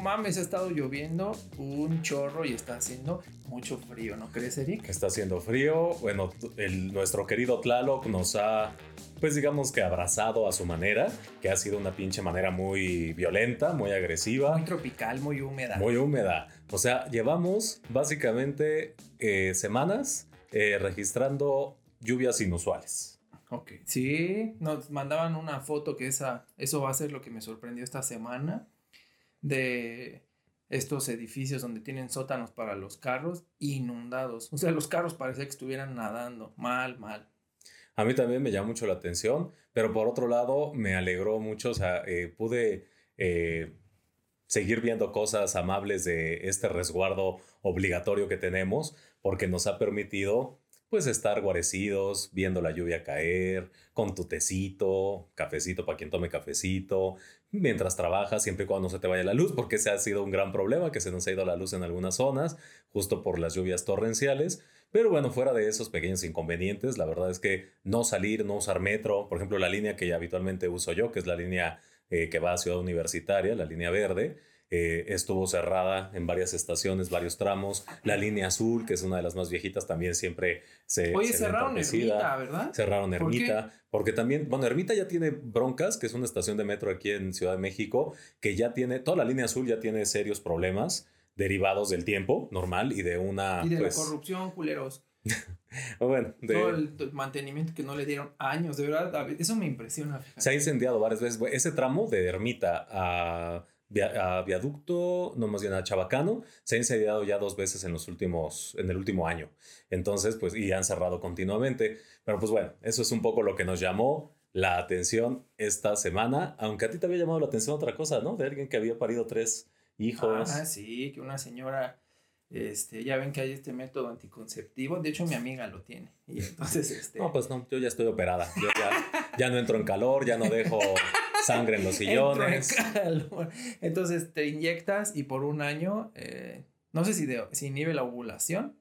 mames, ha estado lloviendo un chorro y está haciendo mucho frío, ¿no crees, Eric? Está haciendo frío. Bueno, el, nuestro querido Tlaloc nos ha, pues digamos que abrazado a su manera, que ha sido una pinche manera muy violenta, muy agresiva. Muy tropical, muy húmeda. Muy húmeda. O sea, llevamos básicamente eh, semanas eh, registrando lluvias inusuales. Ok. Sí, nos mandaban una foto que esa, eso va a ser lo que me sorprendió esta semana de estos edificios donde tienen sótanos para los carros inundados. O sea, los carros parecía que estuvieran nadando. Mal, mal. A mí también me llamó mucho la atención, pero por otro lado me alegró mucho, o sea, eh, pude eh, seguir viendo cosas amables de este resguardo obligatorio que tenemos, porque nos ha permitido pues estar guarecidos, viendo la lluvia caer, con tu tecito, cafecito para quien tome cafecito, mientras trabajas, siempre y cuando no se te vaya la luz, porque ese ha sido un gran problema, que se nos ha ido la luz en algunas zonas, justo por las lluvias torrenciales. Pero bueno, fuera de esos pequeños inconvenientes, la verdad es que no salir, no usar metro, por ejemplo, la línea que habitualmente uso yo, que es la línea eh, que va a Ciudad Universitaria, la línea verde, eh, estuvo cerrada en varias estaciones, varios tramos. La línea azul, que es una de las más viejitas, también siempre se. Oye, cerraron Ermita, ¿verdad? Cerraron Ermita. porque también, bueno, Ermita ya tiene Broncas, que es una estación de metro aquí en Ciudad de México, que ya tiene, toda la línea azul ya tiene serios problemas derivados del tiempo normal y de una. Y de la pues, corrupción, culeros. bueno, de, todo el, mantenimiento que no le dieron años, de verdad, eso me impresiona. Se ha incendiado varias veces. Ese tramo de Ermita a Viaducto, no más bien a Chabacano, se ha incendiado ya dos veces en los últimos, en el último año. Entonces, pues, y han cerrado continuamente. Pero pues bueno, eso es un poco lo que nos llamó la atención esta semana, aunque a ti te había llamado la atención otra cosa, ¿no? De alguien que había parido tres hijos. Ah, sí, que una señora, este, ya ven que hay este método anticonceptivo, de hecho mi amiga lo tiene. Y entonces, este... No, pues no, yo ya estoy operada, yo ya, ya no entro en calor, ya no dejo sangre en los sillones. Entonces te inyectas y por un año, eh, no sé si, de, si inhibe la ovulación,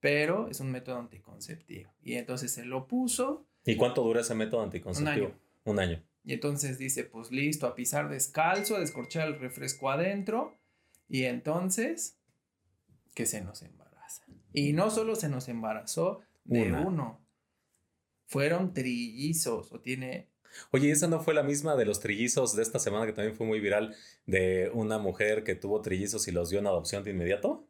pero es un método anticonceptivo. Y entonces se lo puso. ¿Y cuánto dura ese método anticonceptivo? Un año. Un año. Y entonces dice, pues listo, a pisar descalzo, a descorchar el refresco adentro. Y entonces, que se nos embaraza. Y no solo se nos embarazó de uno, fueron trillizos o tiene Oye, ¿esa no fue la misma de los trillizos de esta semana que también fue muy viral de una mujer que tuvo trillizos y los dio en adopción de inmediato?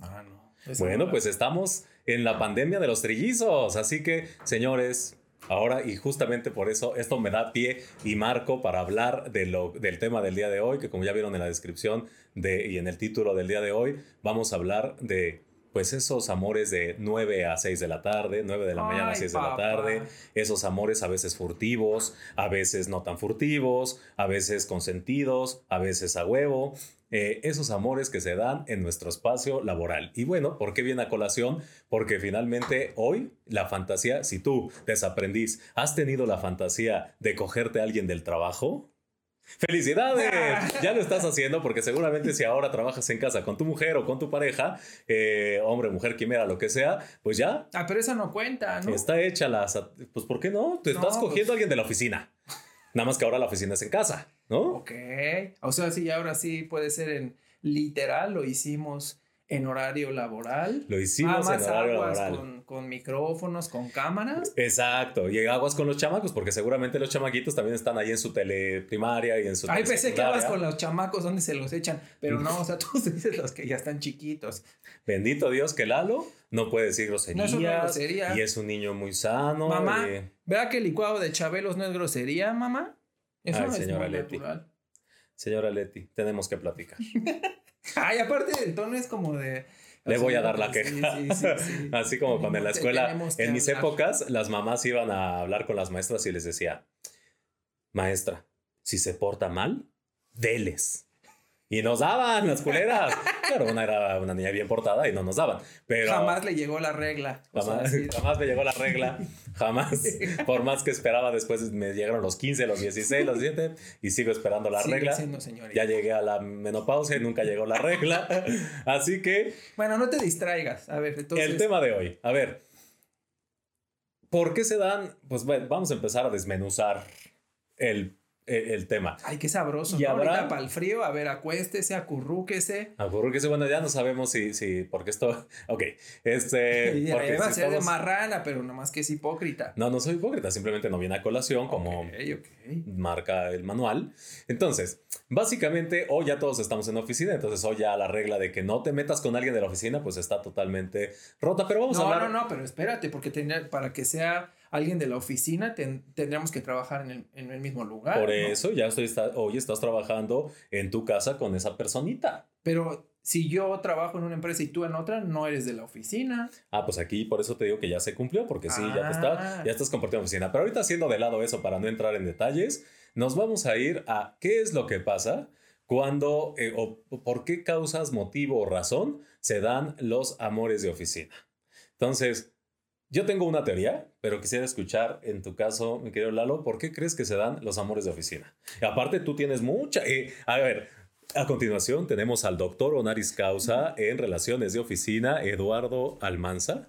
Ah, no. Bueno, pues estamos en la pandemia de los trillizos, así que, señores, Ahora, y justamente por eso, esto me da pie y marco para hablar de lo, del tema del día de hoy, que como ya vieron en la descripción de, y en el título del día de hoy, vamos a hablar de pues esos amores de 9 a 6 de la tarde, 9 de la mañana a 6 de la tarde, esos amores a veces furtivos, a veces no tan furtivos, a veces consentidos, a veces a huevo, eh, esos amores que se dan en nuestro espacio laboral. Y bueno, ¿por qué viene a colación? Porque finalmente hoy la fantasía, si tú, desaprendiz, has tenido la fantasía de cogerte a alguien del trabajo, ¡Felicidades! Ya lo estás haciendo porque seguramente si ahora trabajas en casa con tu mujer o con tu pareja, eh, hombre, mujer, quimera, lo que sea, pues ya. Ah, pero eso no cuenta, ¿no? Está hecha la... Pues ¿por qué no? Te estás cogiendo pues a alguien de la oficina. Nada más que ahora la oficina es en casa, ¿no? Ok. O sea, sí, ahora sí puede ser en literal, lo hicimos en horario laboral. Lo hicimos en horario laboral. Con, con, micrófonos, con cámaras. Exacto. Y aguas con los chamacos, porque seguramente los chamaquitos también están ahí en su teleprimaria y en su. Ay, pensé que aguas con los chamacos, ¿dónde se los echan? Pero no, o sea, tú dices los que ya están chiquitos. Bendito Dios que Lalo no puede decir groserías. No es grosería. Y es un niño muy sano. Mamá, ¿vea que el licuado de Chabelos no es grosería, mamá? Eso no señora es Leti. Señora Leti, tenemos que platicar. Ay, aparte el tono es como de. Le voy a dar la queja. Así como cuando en la escuela, en mis épocas, las mamás iban a hablar con las maestras y les decía, maestra, si se porta mal, deles. Y nos daban las culeras. Claro, una era una niña bien portada y no nos daban. Pero jamás le llegó la regla. Jamás, jamás me llegó la regla. Jamás. Por más que esperaba, después me llegaron los 15, los 16, los 17 y sigo esperando la regla. ya llegué a la menopausia y nunca llegó la regla. Así que. Bueno, no te distraigas. A ver, entonces. El tema de hoy. A ver. ¿Por qué se dan? Pues bueno, vamos a empezar a desmenuzar el el tema. Ay, qué sabroso. Y ¿no? habrá- Ahorita para el frío, a ver, acuéstese, acurrúquese. Acurrúquese, bueno, ya no sabemos si, si, porque esto, ok, este, Y porque va a ser de marrana, pero nomás que es hipócrita. No, no soy hipócrita, simplemente no viene a colación como marca el manual. Entonces, básicamente, hoy ya todos estamos en oficina, entonces hoy ya la regla de que no te metas con alguien de la oficina, pues está totalmente rota, pero vamos a No, hablar... no, no, pero espérate, porque para que sea alguien de la oficina, ten- tendríamos que trabajar en el, en el mismo lugar. Por ¿no? eso ya estoy, está- hoy estás trabajando en tu casa con esa personita. Pero si yo trabajo en una empresa y tú en otra, no eres de la oficina. Ah, pues aquí por eso te digo que ya se cumplió, porque sí, ya, te está, Ah. ya estás compartiendo oficina. Pero ahorita haciendo de lado eso para no entrar en detalles, nos vamos a ir a qué es lo que pasa cuando eh, o por qué causas, motivo o razón se dan los amores de oficina. Entonces, yo tengo una teoría, pero quisiera escuchar en tu caso, mi querido Lalo, ¿por qué crees que se dan los amores de oficina? Y aparte, tú tienes mucha... eh, a ver, a continuación tenemos al doctor honoris causa en relaciones de oficina, Eduardo Almanza,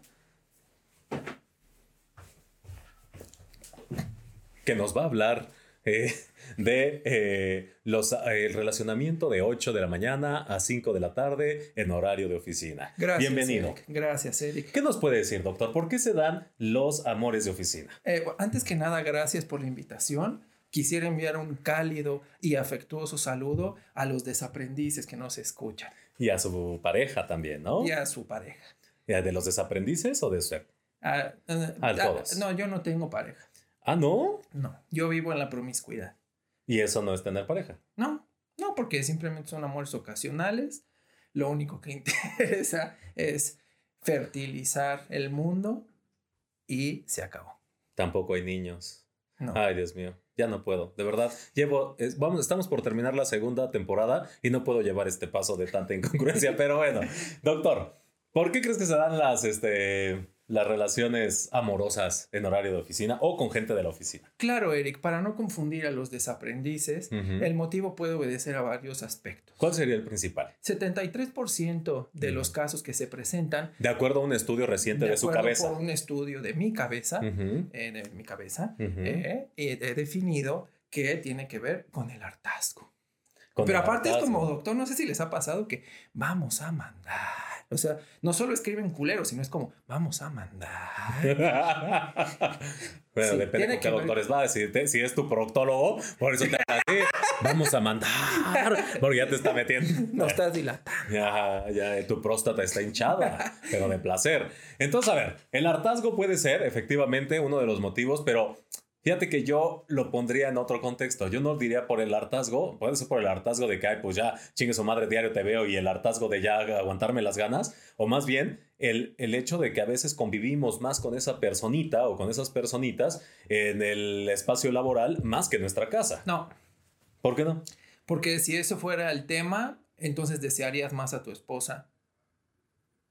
que nos va a hablar eh, de eh, los, eh, el relacionamiento de 8 de la mañana a 5 de la tarde en horario de oficina. Gracias. Bienvenido. Eric. Gracias, Eric. ¿Qué nos puede decir, doctor? ¿Por qué se dan los amores de oficina? Eh, antes que nada, gracias por la invitación. Quisiera enviar un cálido y afectuoso saludo a los desaprendices que nos escuchan Y a su pareja también, ¿no? y a su pareja. ¿Ya ¿De los desaprendices o de usted? Ah, ah, A ah, todos. no, yo no tengo pareja. Ah, ¿no? No, yo vivo en la promiscuidad. Y eso no es tener pareja. No, no, porque simplemente son amores ocasionales. Lo único que interesa es fertilizar el mundo y se acabó. Tampoco hay niños. No. Ay, Dios mío, ya no puedo. De verdad, llevo, es- vamos, estamos por terminar la segunda temporada y no puedo llevar este paso de tanta incongruencia. pero bueno, doctor, ¿por qué crees que se dan las, este, las relaciones amorosas en horario de oficina o con gente de la oficina? Claro, Eric, para no confundir a los desaprendices, Ujú. el motivo puede obedecer a varios aspectos. ¿Cuál sería el principal? 73% de Ujú. los casos que se presentan, De acuerdo a un estudio reciente de, su acuerdo cabeza. por un estudio de mi cabeza, Ujú, eh, de mi cabeza, ujú. eh, he definido que tiene que ver con el hartazgo. Con Pero el aparte es como, hartazgo. doctor, no sé si les ha pasado que vamos a mandar. O sea, no solo escriben culero, sino es como, vamos a mandar. bueno, Sí, depende con qué que ver- doctores va. Si, te- si es tu proctólogo, por eso te así, vamos a mandar. Porque ya te está metiendo. No estás dilatando. Ya, ya tu próstata está hinchada, pero de placer. Entonces, a ver, el hartazgo puede ser efectivamente uno de los motivos, pero fíjate que yo lo pondría en otro contexto. Yo no diría por el hartazgo, puede ser por el hartazgo de que, ay, pues ya chingue su madre diario te veo y el hartazgo de ya aguantarme las ganas, o más bien el, el hecho de que a veces convivimos más con esa personita o con esas personitas en el espacio laboral más que en nuestra casa. No, ¿Por qué no? porque si eso fuera el tema, entonces desearías más a tu esposa.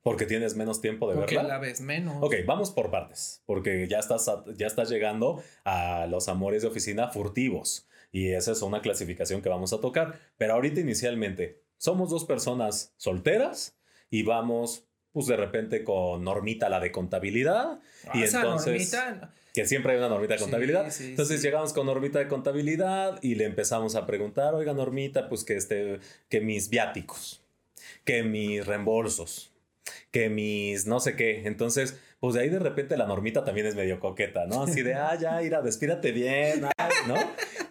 Porque tienes menos tiempo de Porque verla. la ves menos. Ok, vamos por partes, porque ya estás, a- ya estás llegando a los amores de oficina furtivos y esa es una clasificación que vamos a tocar. Pero ahorita inicialmente somos dos personas solteras y vamos, pues de repente con Normita la de contabilidad y Ah, Esa entonces normita, que siempre hay una normita de Sí, contabilidad. sí, entonces sí. llegamos con normita de contabilidad y le empezamos a preguntar, oiga normita, pues que este, que mis viáticos, que mis reembolsos, que mis no sé qué. Entonces, pues de ahí de repente la normita también es medio coqueta, ¿no? Así de, ah, ya, ira, despírate bien, ay", ¿no?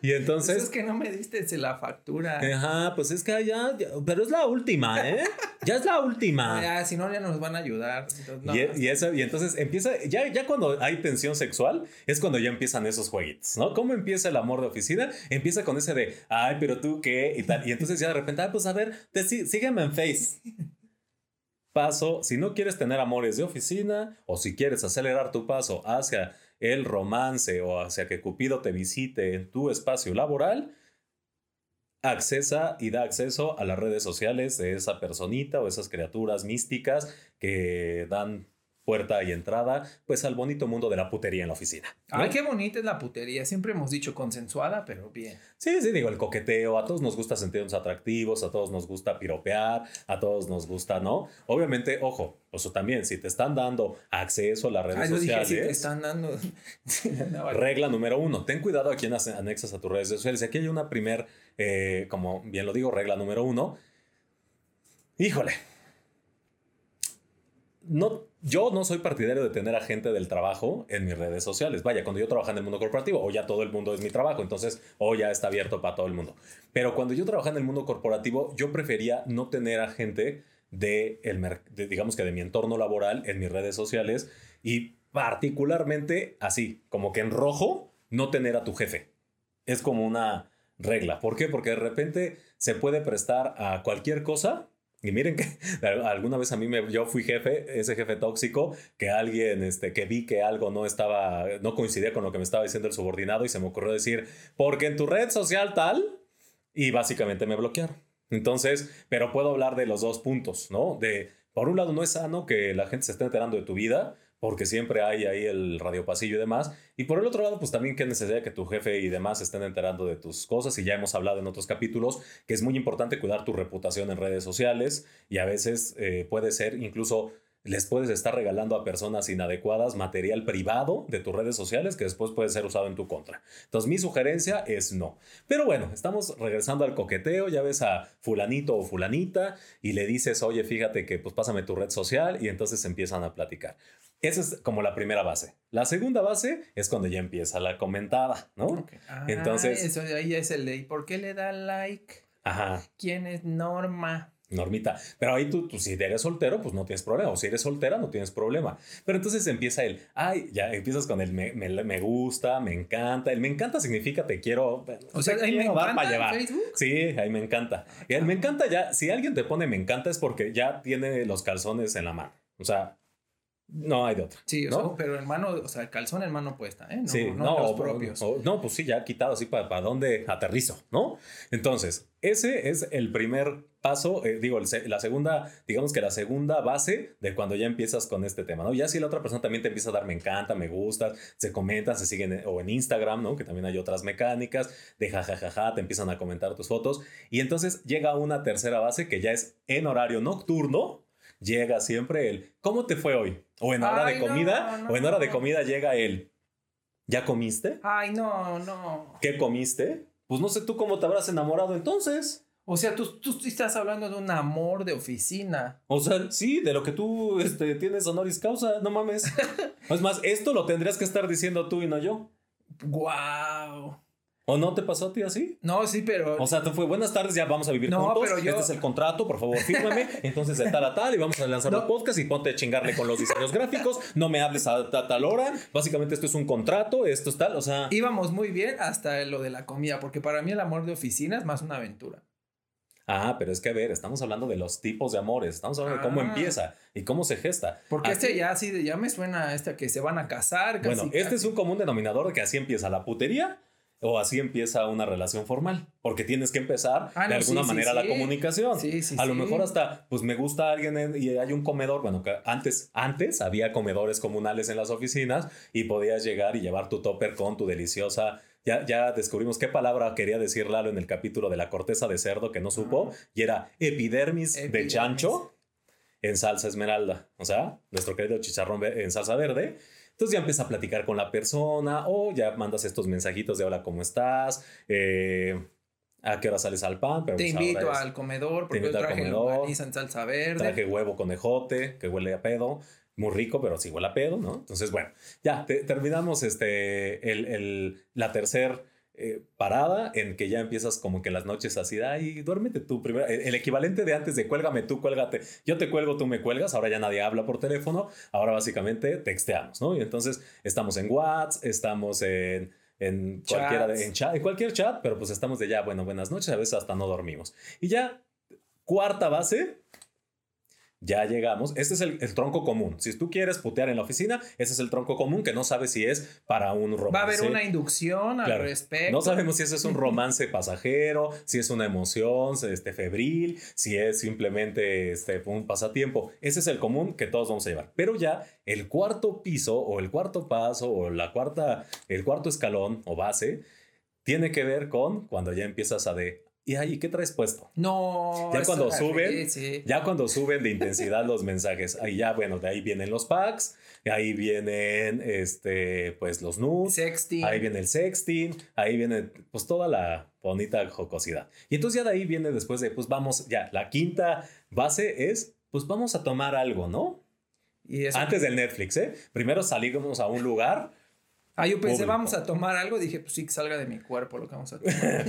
Y entonces entonces, es que no me diste la factura. ajá, pues es que ya, ya- pero es la última, ¿eh? Ya es la última. Ya, si no, ya nos van a ayudar. Entonces, no, y, e- y eso- y entonces empieza, ya, ya cuando hay tensión sexual, es cuando ya empiezan esos jueguitos, ¿no? ¿Cómo empieza el amor de oficina? Empieza con ese de, ay, pero tú qué, y tal. Y entonces ya de repente, ay, pues a ver, te, sí- sígueme en Face. Si no quieres tener amores de oficina o si quieres acelerar tu paso hacia el romance o hacia que Cupido te visite en tu espacio laboral, accesa y da acceso a las redes sociales de esa personita o esas criaturas místicas que dan puerta y entrada, pues al bonito mundo de la putería en la oficina. Ay, qué bonita es la putería. Siempre hemos dicho consensuada, pero bien. Sí, sí, digo, el coqueteo, a todos nos gusta sentirnos atractivos, a todos nos gusta piropear, a todos nos gusta, ¿no? Obviamente, ojo, eso también, si te están dando acceso a las redes Ay, yo dije, sociales. si te están dando. No. Regla número uno, ten cuidado a quién anexas a tus redes sociales. Aquí hay una primer, eh, como bien lo digo, regla número uno. Híjole. No, yo no soy partidario de tener a gente del trabajo en mis redes sociales. Vaya, cuando yo trabajaba en el mundo corporativo, o ya todo el mundo es mi trabajo, entonces, o ya está abierto para todo el mundo. Pero cuando yo trabajaba en el mundo corporativo, yo prefería no tener a gente de, el de, digamos que de mi entorno laboral en mis redes sociales y particularmente así, como que en rojo, no tener a tu jefe. Es como una regla. ¿Por qué? Porque de repente se puede prestar a cualquier cosa. Y miren que alguna vez a mí me, yo fui jefe, ese jefe tóxico, que alguien, este, que vi que algo no estaba, no coincidía con lo que me estaba diciendo el subordinado y se me ocurrió decir, porque en tu red social tal, y básicamente me bloquearon. Entonces, pero puedo hablar de los dos puntos, ¿no? De, por un lado, no es sano que la gente se esté enterando de tu vida, porque siempre hay ahí el radiopasillo y demás. Y por el otro lado, pues también qué necesidad que tu jefe y demás estén enterando de tus cosas. Y ya hemos hablado en otros capítulos que es muy importante cuidar tu reputación en redes sociales y a veces eh, puede ser incluso les puedes estar regalando a personas inadecuadas material privado de tus redes sociales que después puede ser usado en tu contra. Entonces mi sugerencia es no. Pero bueno, estamos regresando al coqueteo, ya ves a fulanito o fulanita y le dices, oye, fíjate que pues pásame tu red social y entonces empiezan a platicar. Esa es como la primera base. La segunda base es cuando ya empieza la comentada, ¿no? Ok. Ah, Entonces- Eso ahí es el de. ¿y ¿Por qué le da like? Ajá. ¿Quién es Norma? Normita. Pero ahí tú, tú, si eres soltero, pues no tienes problema. O si eres soltera, no tienes problema. Pero entonces empieza el, ay, ya empiezas con el me, me, me gusta, me encanta. El me encanta significa te quiero. O sea, ahí me encanta para llevar. Facebook. Sí, ahí me encanta. Y el me encanta ya, si alguien te pone me encanta es porque ya tiene los calzones en la mano. O sea, no hay de otra. Sí, o ¿no? sea, pero hermano, o sea, el calzón hermano puesta, ¿eh? No, sí, no, no, los propios. o- no, pues sí, ya quitado así para, para dónde aterrizo, ¿no? Entonces, ese es el primer paso, eh, digo, la segunda, digamos que la segunda base de cuando ya empiezas con este tema, ¿no? Ya si la otra persona también te empieza a dar me encanta, me gusta, se comentan, se siguen, o en Instagram, ¿no? Que también hay otras mecánicas, de jajajaja, te empiezan a comentar tus fotos, y entonces llega una tercera base que ya es en horario nocturno, llega siempre el, ¿cómo te fue hoy? O en hora Ay, de no, comida, o en hora de comida llega el, ¿ya comiste? Ay, no, no. ¿Qué comiste? Pues no sé tú cómo te habrás enamorado entonces. O sea, tú, tú estás hablando de un amor de oficina. O sea, sí, de lo que tú este, tienes honoris causa, no mames. es más, esto lo tendrías que estar diciendo tú y no yo. ¡Guau! ¿O no te pasó a ti así? No, sí, pero. O sea, te fue buenas tardes, ya vamos a vivir No, juntos. pero yo- Este es el contrato, por favor, fírmame. Entonces, de tal a tal, y vamos a lanzar No. un podcast y ponte a chingarle con los diseños gráficos. No me hables a, a tal hora. Básicamente, esto es un contrato, esto es tal, o sea. íbamos muy bien hasta lo de la comida, porque para mí el amor de oficina es más una aventura. Ah, pero es que a ver, estamos hablando de los tipos de amores, estamos hablando de cómo Ah. empieza y cómo se gesta. Porque Así- este ya de- ya me suena a este que se van a casar. Casi, Bueno, este es un común denominador de que así empieza la putería o así empieza una relación formal, porque tienes que empezar Ah, de no, alguna sí, sí, manera la sí. comunicación. Sí, sí, a lo mejor hasta, pues me gusta alguien en- y hay un comedor, bueno, que antes, antes había comedores comunales en las oficinas y podías llegar y llevar tu topper con tu deliciosa... Ya, ya descubrimos qué palabra quería decir Lalo en el capítulo de la corteza de cerdo que no supo, y era epidermis, de Epidermis. chancho en salsa esmeralda, o sea, nuestro querido chicharrón en salsa verde. Entonces ya empieza a platicar con la persona o ya mandas estos mensajitos de hola, ¿cómo estás? Eh, ¿A qué hora sales al pan? Pero Te pues invito al comedor porque yo traje comedor. en salsa verde. traje huevo con ejote, que huele a pedo. Muy rico, pero sí huele a pedo, ¿no? Entonces, bueno, ya te- terminamos este, el, el- la tercer eh, parada en que ya empiezas como que las noches así, ay, duérmete tú primero. El, el equivalente de antes de cuélgame tú, cuélgate. Yo te cuelgo, tú me cuelgas. Ahora ya nadie habla por teléfono. Ahora básicamente texteamos, ¿no? Y entonces estamos en WhatsApp, estamos en, en cualquiera de, Chats. en, chat, en cualquier chat, pero pues estamos de ya, bueno, buenas noches, a veces hasta no dormimos. Y ya, cuarta base, ya llegamos. Este es el, tronco común. Si tú quieres putear en la oficina, ese es el tronco común que no sabes si es para un romance. Va a haber una inducción al respecto. No sabemos si ese es un romance pasajero, si es una emoción este, febril, si es simplemente este, un pasatiempo. Ese es el común que todos vamos a llevar. Pero ya el cuarto piso o el cuarto paso o la cuarta, el cuarto escalón o base tiene que ver con cuando ya empiezas a de, ¿Y ahí qué traes puesto? No. Ya cuando suben, ya cuando suben de intensidad los mensajes, ahí ya, bueno, de ahí vienen los packs, ahí vienen, este, pues los nudes. Sexting. Ahí viene el sexting, ahí viene, pues toda la bonita jocosidad. Y entonces ya de ahí viene después de, pues vamos, ya, la quinta base es, pues vamos a tomar algo, ¿no? Y Antes del Netflix, ¿eh? Primero salimos a un lugar Ah, yo pensé, vamos a tomar algo. Dije, pues sí, que salga de mi cuerpo lo que vamos a tomar.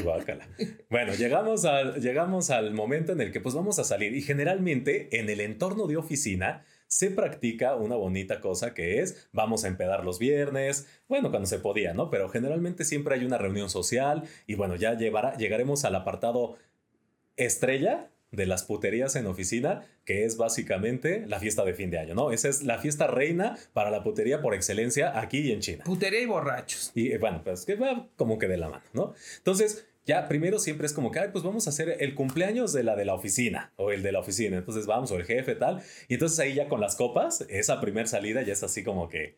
bueno, llegamos al, llegamos al momento en el que pues vamos a salir. Y generalmente en el entorno de oficina se practica una bonita cosa que es, vamos a empedar los viernes, bueno, cuando se podía, ¿no? Pero generalmente siempre hay una reunión social y bueno, ya llevará, llegaremos al apartado estrella de las puterías en oficina, que es básicamente la fiesta de fin de año, ¿no? Esa es la fiesta reina para la putería por excelencia aquí y en China. Putería y borrachos. Y eh, bueno, pues que va como que de la mano, ¿no? Entonces, ya primero siempre es como que, ay, pues vamos a hacer el cumpleaños de la de la oficina o el de la oficina. Entonces vamos, o el jefe, tal. Y entonces ahí ya con las copas, esa primera salida ya es así como que...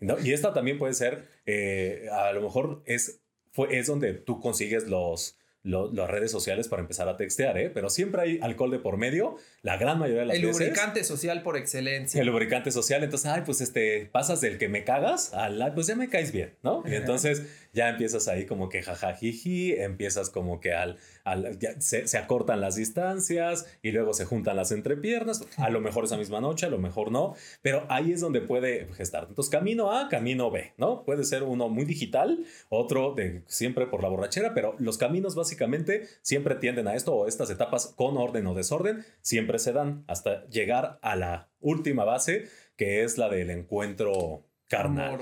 ¿no? Y esta también puede ser, eh, a lo mejor es, fue, es donde tú consigues los las redes sociales para empezar a textear, ¿eh? Pero siempre hay alcohol de por medio, la gran mayoría de las veces. El lubricante social por excelencia. El lubricante social, entonces, ay, pues este, pasas del que me cagas al, pues ya me caes bien, ¿no? Y entonces ya empiezas ahí como que jajajiji, empiezas como que al, al se, se, acortan las distancias y luego se juntan las entrepiernas, a lo mejor esa misma noche, a lo mejor no, pero ahí es donde puede gestar. Entonces, camino A, camino B, ¿no? Puede ser uno muy digital, otro de siempre por la borrachera, pero los caminos básicamente siempre tienden a esto o estas etapas con orden o desorden siempre se dan hasta llegar a la última base que es la del encuentro carnal.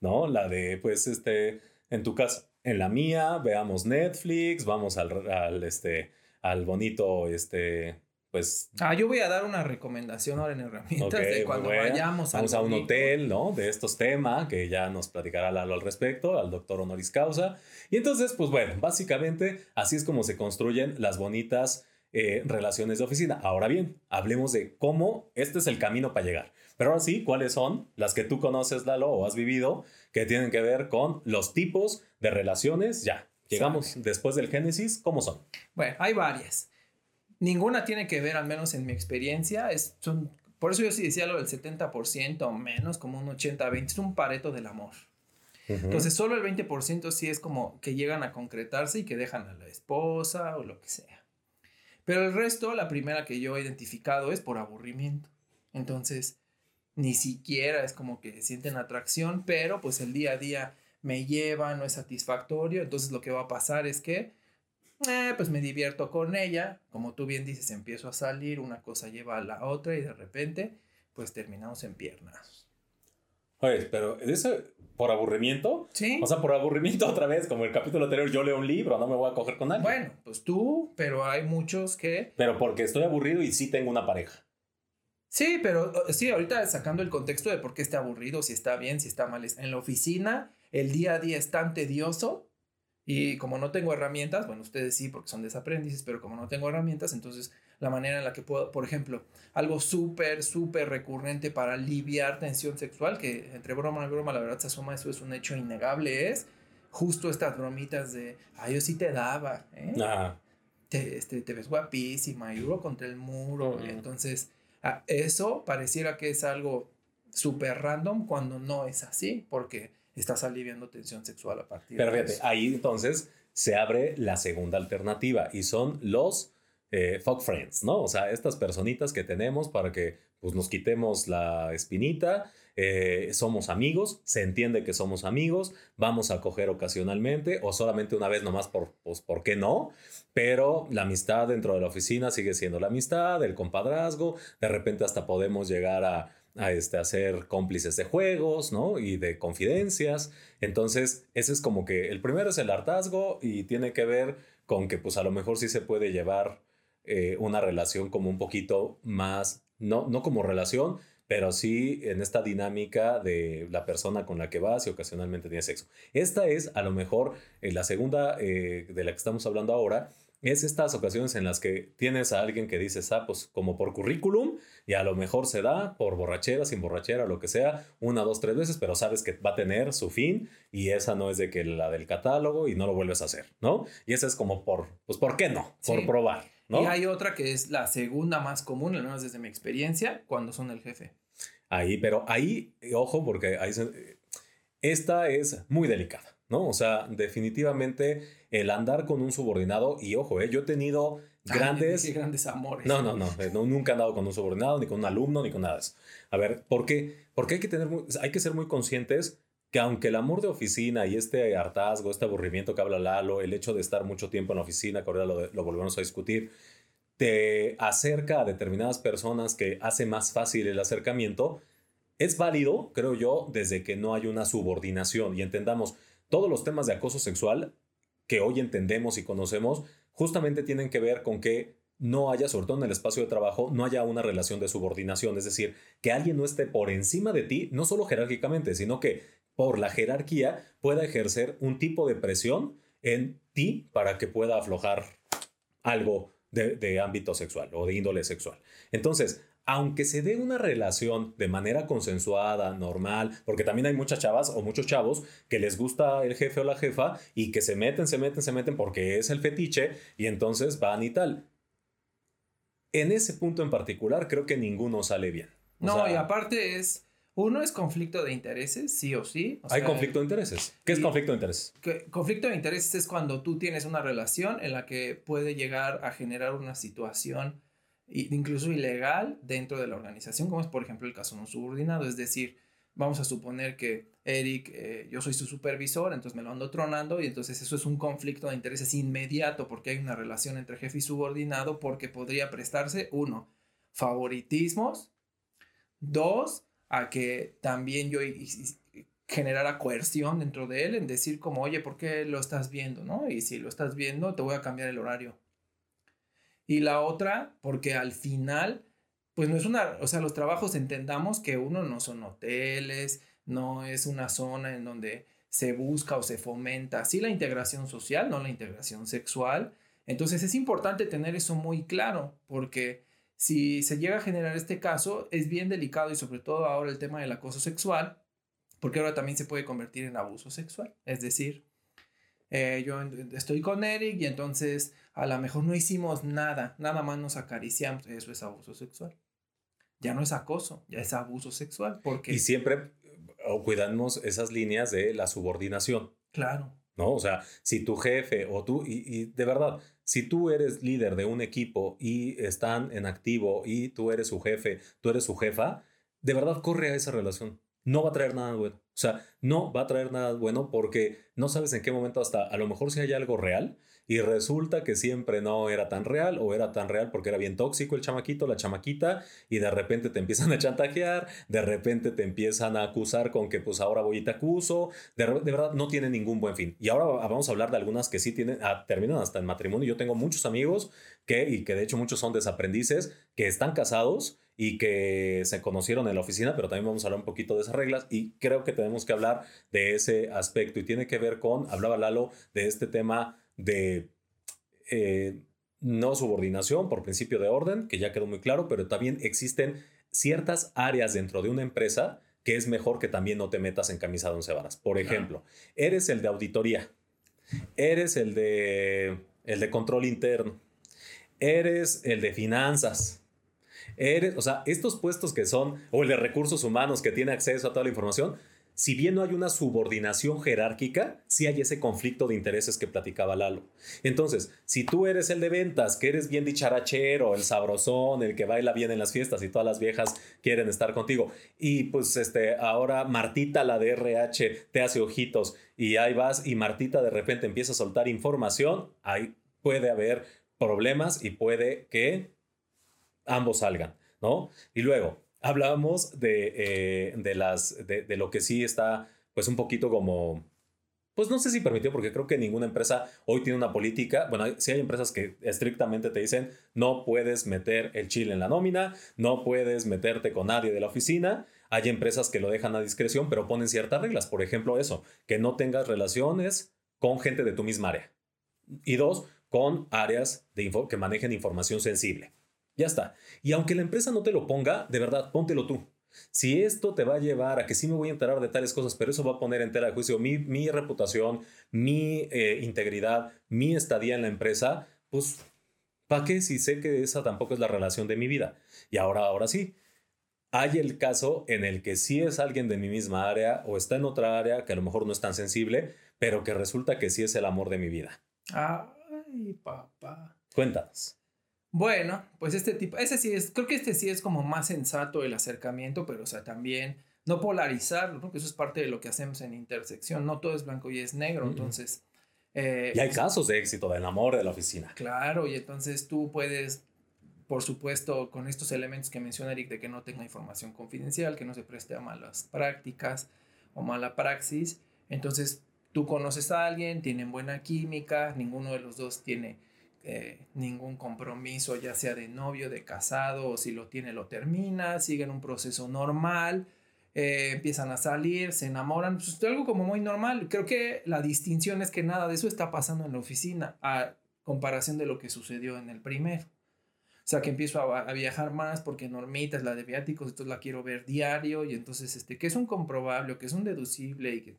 ¿No? La de pues este en tu casa, en la mía, veamos Netflix, vamos al, al este al bonito este pues... Ah, yo voy a dar una recomendación ahora en herramientas de cuando vayamos Vamos a un hotel, ¿no? De estos temas, que ya nos platicará Lalo al respecto, al doctor honoris causa. Y entonces, pues bueno, básicamente así es como se construyen las bonitas eh, relaciones de oficina. Ahora bien, hablemos de cómo este es el camino para llegar. Pero ahora sí, ¿cuáles son las que tú conoces, Lalo, o has vivido, que tienen que ver con los tipos de relaciones? Ya, llegamos después del Génesis, ¿cómo son? Bueno, hay varias. Ninguna tiene que ver, al menos en mi experiencia, es, son, por eso yo sí decía lo del 70% o menos, como un 80-20, es un pareto del amor. Entonces, solo el 20% sí es como que llegan a concretarse y que dejan a la esposa o lo que sea. Pero el resto, la primera que yo he identificado es por aburrimiento. Entonces, ni siquiera es como que sienten atracción, pero pues el día a día me lleva, no es satisfactorio. Entonces, lo que va a pasar es que eh, pues me divierto con ella, como tú bien dices, empiezo a salir, una cosa lleva a la otra y de repente, pues terminamos en piernas. Oye, pero eso por aburrimiento? Sí. O sea, por aburrimiento otra vez, como el capítulo anterior, yo leo un libro, no me voy a coger con nadie. Bueno, pues tú, pero hay muchos que... Pero porque estoy aburrido y sí tengo una pareja. Sí, pero sí, ahorita sacando el contexto de por qué está aburrido, si está bien, si está mal. En la oficina, el día a día es tan tedioso y como no tengo herramientas, bueno, ustedes sí, porque son desaprendices, pero como no tengo herramientas, entonces la manera en la que puedo, por ejemplo, algo súper, súper recurrente para aliviar tensión sexual, que entre broma y broma la verdad se asoma, eso es un hecho innegable, es justo estas bromitas de, ay, yo sí te daba, ¿eh? Te, este, te ves guapísima y duro contra el muro, y entonces ah, eso pareciera que es algo súper random cuando no es así, porque estás aliviando tensión sexual a partir Pero fíjate, ahí entonces se abre la segunda alternativa y son los eh, fuck friends, ¿no? O sea, estas personitas que tenemos para que pues, nos quitemos la espinita, eh, somos amigos, se entiende que somos amigos, vamos a coger ocasionalmente o solamente una vez nomás por, pues, ¿por qué no? Pero la amistad dentro de la oficina sigue siendo la amistad, el compadrazgo, de repente hasta podemos llegar a a, este, ser cómplices de juegos, ¿no? Y de confidencias. Entonces, ese es como que el primero es el hartazgo y tiene que ver con que pues a lo mejor sí se puede llevar eh, una relación como un poquito más, no, no como relación, pero sí en esta dinámica de la persona con la que vas y ocasionalmente tienes sexo. Esta es a lo mejor eh, la segunda eh, de la que estamos hablando ahora, es estas ocasiones en las que tienes a alguien que dices, ah, pues como por currículum, y a lo mejor se da por borrachera, sin borrachera, lo que sea, una, dos, tres veces, pero sabes que va a tener su fin y esa no es de que la del catálogo y no lo vuelves a hacer, ¿no? Y esa es como por, pues, ¿por qué no? Por probar, ¿no? Y hay otra que es la segunda más común, al menos desde mi experiencia, cuando son el jefe. Ahí, pero ahí, ojo, porque ahí esta es muy delicada, ¿no? O sea, definitivamente el andar con un subordinado, y ojo, ¿eh? yo he tenido grandes... grandes amores. No, no, eh, no, nunca he andado con un subordinado, ni con un alumno, ni con nada de eso. A ver, ¿por qué? Porque hay que, tener hay que ser muy conscientes que aunque el amor de oficina y este hartazgo, este aburrimiento que habla Lalo, el hecho de estar mucho tiempo en la oficina, que ahora lo, volvemos a discutir, te acerca a determinadas personas que hace más fácil el acercamiento, es válido, creo yo, desde que no hay una subordinación. Y entendamos todos los temas de acoso sexual que hoy entendemos y conocemos, justamente tienen que ver con que no haya, sobre todo en el espacio de trabajo, no haya una relación de subordinación, es decir, que alguien no esté por encima de ti, no solo jerárquicamente, sino que por la jerarquía pueda ejercer un tipo de presión en ti para que pueda aflojar algo de, de ámbito sexual o de índole sexual. Entonces, aunque se dé una relación de manera consensuada, normal, porque también hay muchas chavas o muchos chavos que les gusta el jefe o la jefa y que se meten, se meten, se meten porque es el fetiche y entonces van y tal. En ese punto en particular creo que ninguno sale bien. no, y aparte es, uno es conflicto de intereses, sí o sí. hay conflicto de intereses. ¿Qué es conflicto de intereses? conflicto de intereses es cuando tú tienes una relación en la que puede llegar a generar una situación incluso ilegal dentro de la organización, como es por ejemplo el caso no subordinado, es decir, vamos a suponer que Eric, eh, yo soy su supervisor, entonces me lo ando tronando y entonces eso es un conflicto de intereses inmediato porque hay una relación entre jefe y subordinado porque podría prestarse, uno, favoritismos, dos, a que también yo generara coerción dentro de él en decir como, oye, ¿por qué lo estás viendo? ¿no? Y si lo estás viendo, te voy a cambiar el horario y la otra, porque al final, pues no es una, o sea, los trabajos entendamos que uno no son hoteles, no es una zona en donde se busca o se fomenta, sí la integración social, no la integración sexual. Entonces es importante tener eso muy claro, porque si se llega a generar este caso, es bien delicado y sobre todo ahora el tema del acoso sexual, porque ahora también se puede convertir en abuso sexual. Es decir, eh, yo estoy con Eric y entonces a lo mejor no hicimos nada, nada más nos acariciamos, eso es abuso sexual. Ya no es acoso, ya es abuso sexual. Porque... Y siempre cuidamos esas líneas de la subordinación. Claro. ¿No? O sea, si tu jefe o tú, y, y de verdad, si tú eres líder de un equipo y están en activo y tú eres su jefe, tú eres su jefa, de verdad corre a esa relación no va a traer nada bueno. O sea, no va a traer nada bueno porque no sabes en qué momento hasta a lo mejor si hay algo real y resulta que siempre no era tan real o era tan real porque era bien tóxico el chamaquito, la chamaquita y de repente te empiezan a chantajear, de repente te empiezan a acusar con que pues ahora voy y te acuso, de, verdad no tiene ningún buen fin. Y ahora vamos a hablar de algunas que sí tienen, ah, terminan hasta el matrimonio. Yo tengo muchos amigos que, y que de hecho muchos son desaprendices, que están casados y que se conocieron en la oficina, pero también vamos a hablar un poquito de esas reglas y creo que tenemos que hablar de ese aspecto y tiene que ver con, hablaba Lalo de este tema de eh, no subordinación por principio de orden, que ya quedó muy claro, pero también existen ciertas áreas dentro de una empresa que es mejor que también no te metas en camisa de once varas. Por ejemplo, eres el de auditoría, eres el de, el de control interno, eres el de finanzas, Eres, o sea, estos puestos que son, o el de recursos humanos que tiene acceso a toda la información, si bien no hay una subordinación jerárquica, sí hay ese conflicto de intereses que platicaba Lalo. Entonces, si tú eres el de ventas, que eres bien dicharachero, el sabrosón, el que baila bien en las fiestas y todas las viejas quieren estar contigo, y pues este, ahora Martita, la de RH, te hace ojitos y ahí vas y Martita de repente empieza a soltar información, ahí puede haber problemas y puede que ambos salgan, ¿no? Y luego, hablábamos de, eh, de las, de, lo que sí está, pues un poquito como, pues no sé si permitió, porque creo que ninguna empresa hoy tiene una política. Bueno, sí hay empresas que estrictamente te dicen no puedes meter el chile en la nómina, no puedes meterte con nadie de la oficina. Hay empresas que lo dejan a discreción, pero ponen ciertas reglas. Por ejemplo, eso, que no tengas relaciones con gente de tu misma área. Y dos, con áreas de que manejen información sensible. Ya está. Y aunque la empresa no te lo ponga, de verdad, póntelo tú. Si esto te va a llevar a que sí me voy a enterar de tales cosas, pero eso va a poner en tela de juicio mi, mi reputación, mi eh, integridad, mi estadía en la empresa, pues, ¿para qué si sé que esa tampoco es la relación de mi vida? Y ahora, ahora sí, hay el caso en el que sí es alguien de mi misma área o está en otra área que a lo mejor no es tan sensible, pero que resulta que sí es el amor de mi vida. Ay, papá. Cuéntanos. Bueno, pues este tipo, ese sí es, creo que este sí es como más sensato el acercamiento, pero o sea, también no polarizar, ¿no? Que eso es parte de lo que hacemos en intersección, no todo es blanco y es negro, entonces... Eh, y hay casos de éxito del amor de la oficina. Claro, y entonces tú puedes, por supuesto, con estos elementos que menciona Eric, de que no tenga información confidencial, que no se preste a malas prácticas o mala praxis, entonces tú conoces a alguien, tienen buena química, ninguno de los dos tiene eh, ningún compromiso, ya sea de novio, de casado, o si lo tiene, lo termina, siguen un proceso normal, eh, empiezan a salir, se enamoran, pues algo como muy normal. Creo que la distinción es que nada de eso está pasando en la oficina, a comparación de lo que sucedió en el primero. O sea, que empiezo a, viajar más porque Normita es la de viáticos, entonces la quiero ver diario y entonces, este, que es un comprobable que es un deducible y.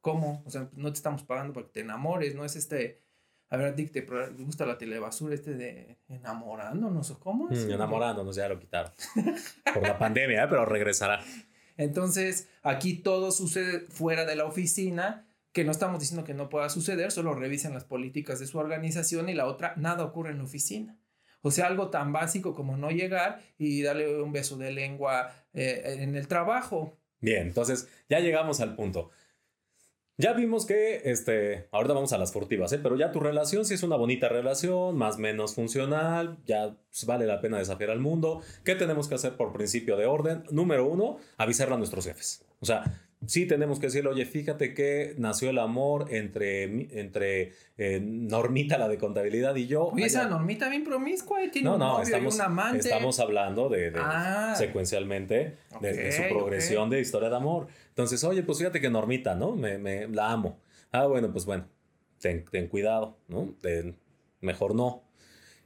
¿Cómo? O sea, no te estamos pagando para que te enamores, no es este a ver, Dick, ¿te gusta la telebasura este de enamorándonos o cómo es? Mm, enamorándonos, ya lo quitaron. Por la pandemia, ¿eh? pero regresará. Entonces, aquí todo sucede fuera de la oficina, que no estamos diciendo que no pueda suceder, solo revisen las políticas de su organización y la otra, nada ocurre en la oficina. O sea, algo tan básico como no llegar y darle un beso de lengua eh, en el trabajo. Bien, entonces ya llegamos al punto. Ya vimos que, este, ahorita vamos a las furtivas, ¿eh? pero ya tu relación si es una bonita relación, más menos funcional, ya vale la pena desafiar al mundo. ¿Qué tenemos que hacer por principio de orden? Número uno, avisarle a nuestros jefes. O sea, sí tenemos que decirle, oye, fíjate que nació el amor entre, entre eh, Normita, la de contabilidad, y yo. Oye, esa Normita bien promiscua, tiene no, un no, estamos, y un amante. Estamos hablando de, ah. secuencialmente de, su progresión de historia de amor. Entonces, oye, pues fíjate que Normita, ¿no? Me, me la amo. Ah, bueno, pues bueno, ten, cuidado, ¿no? mejor no.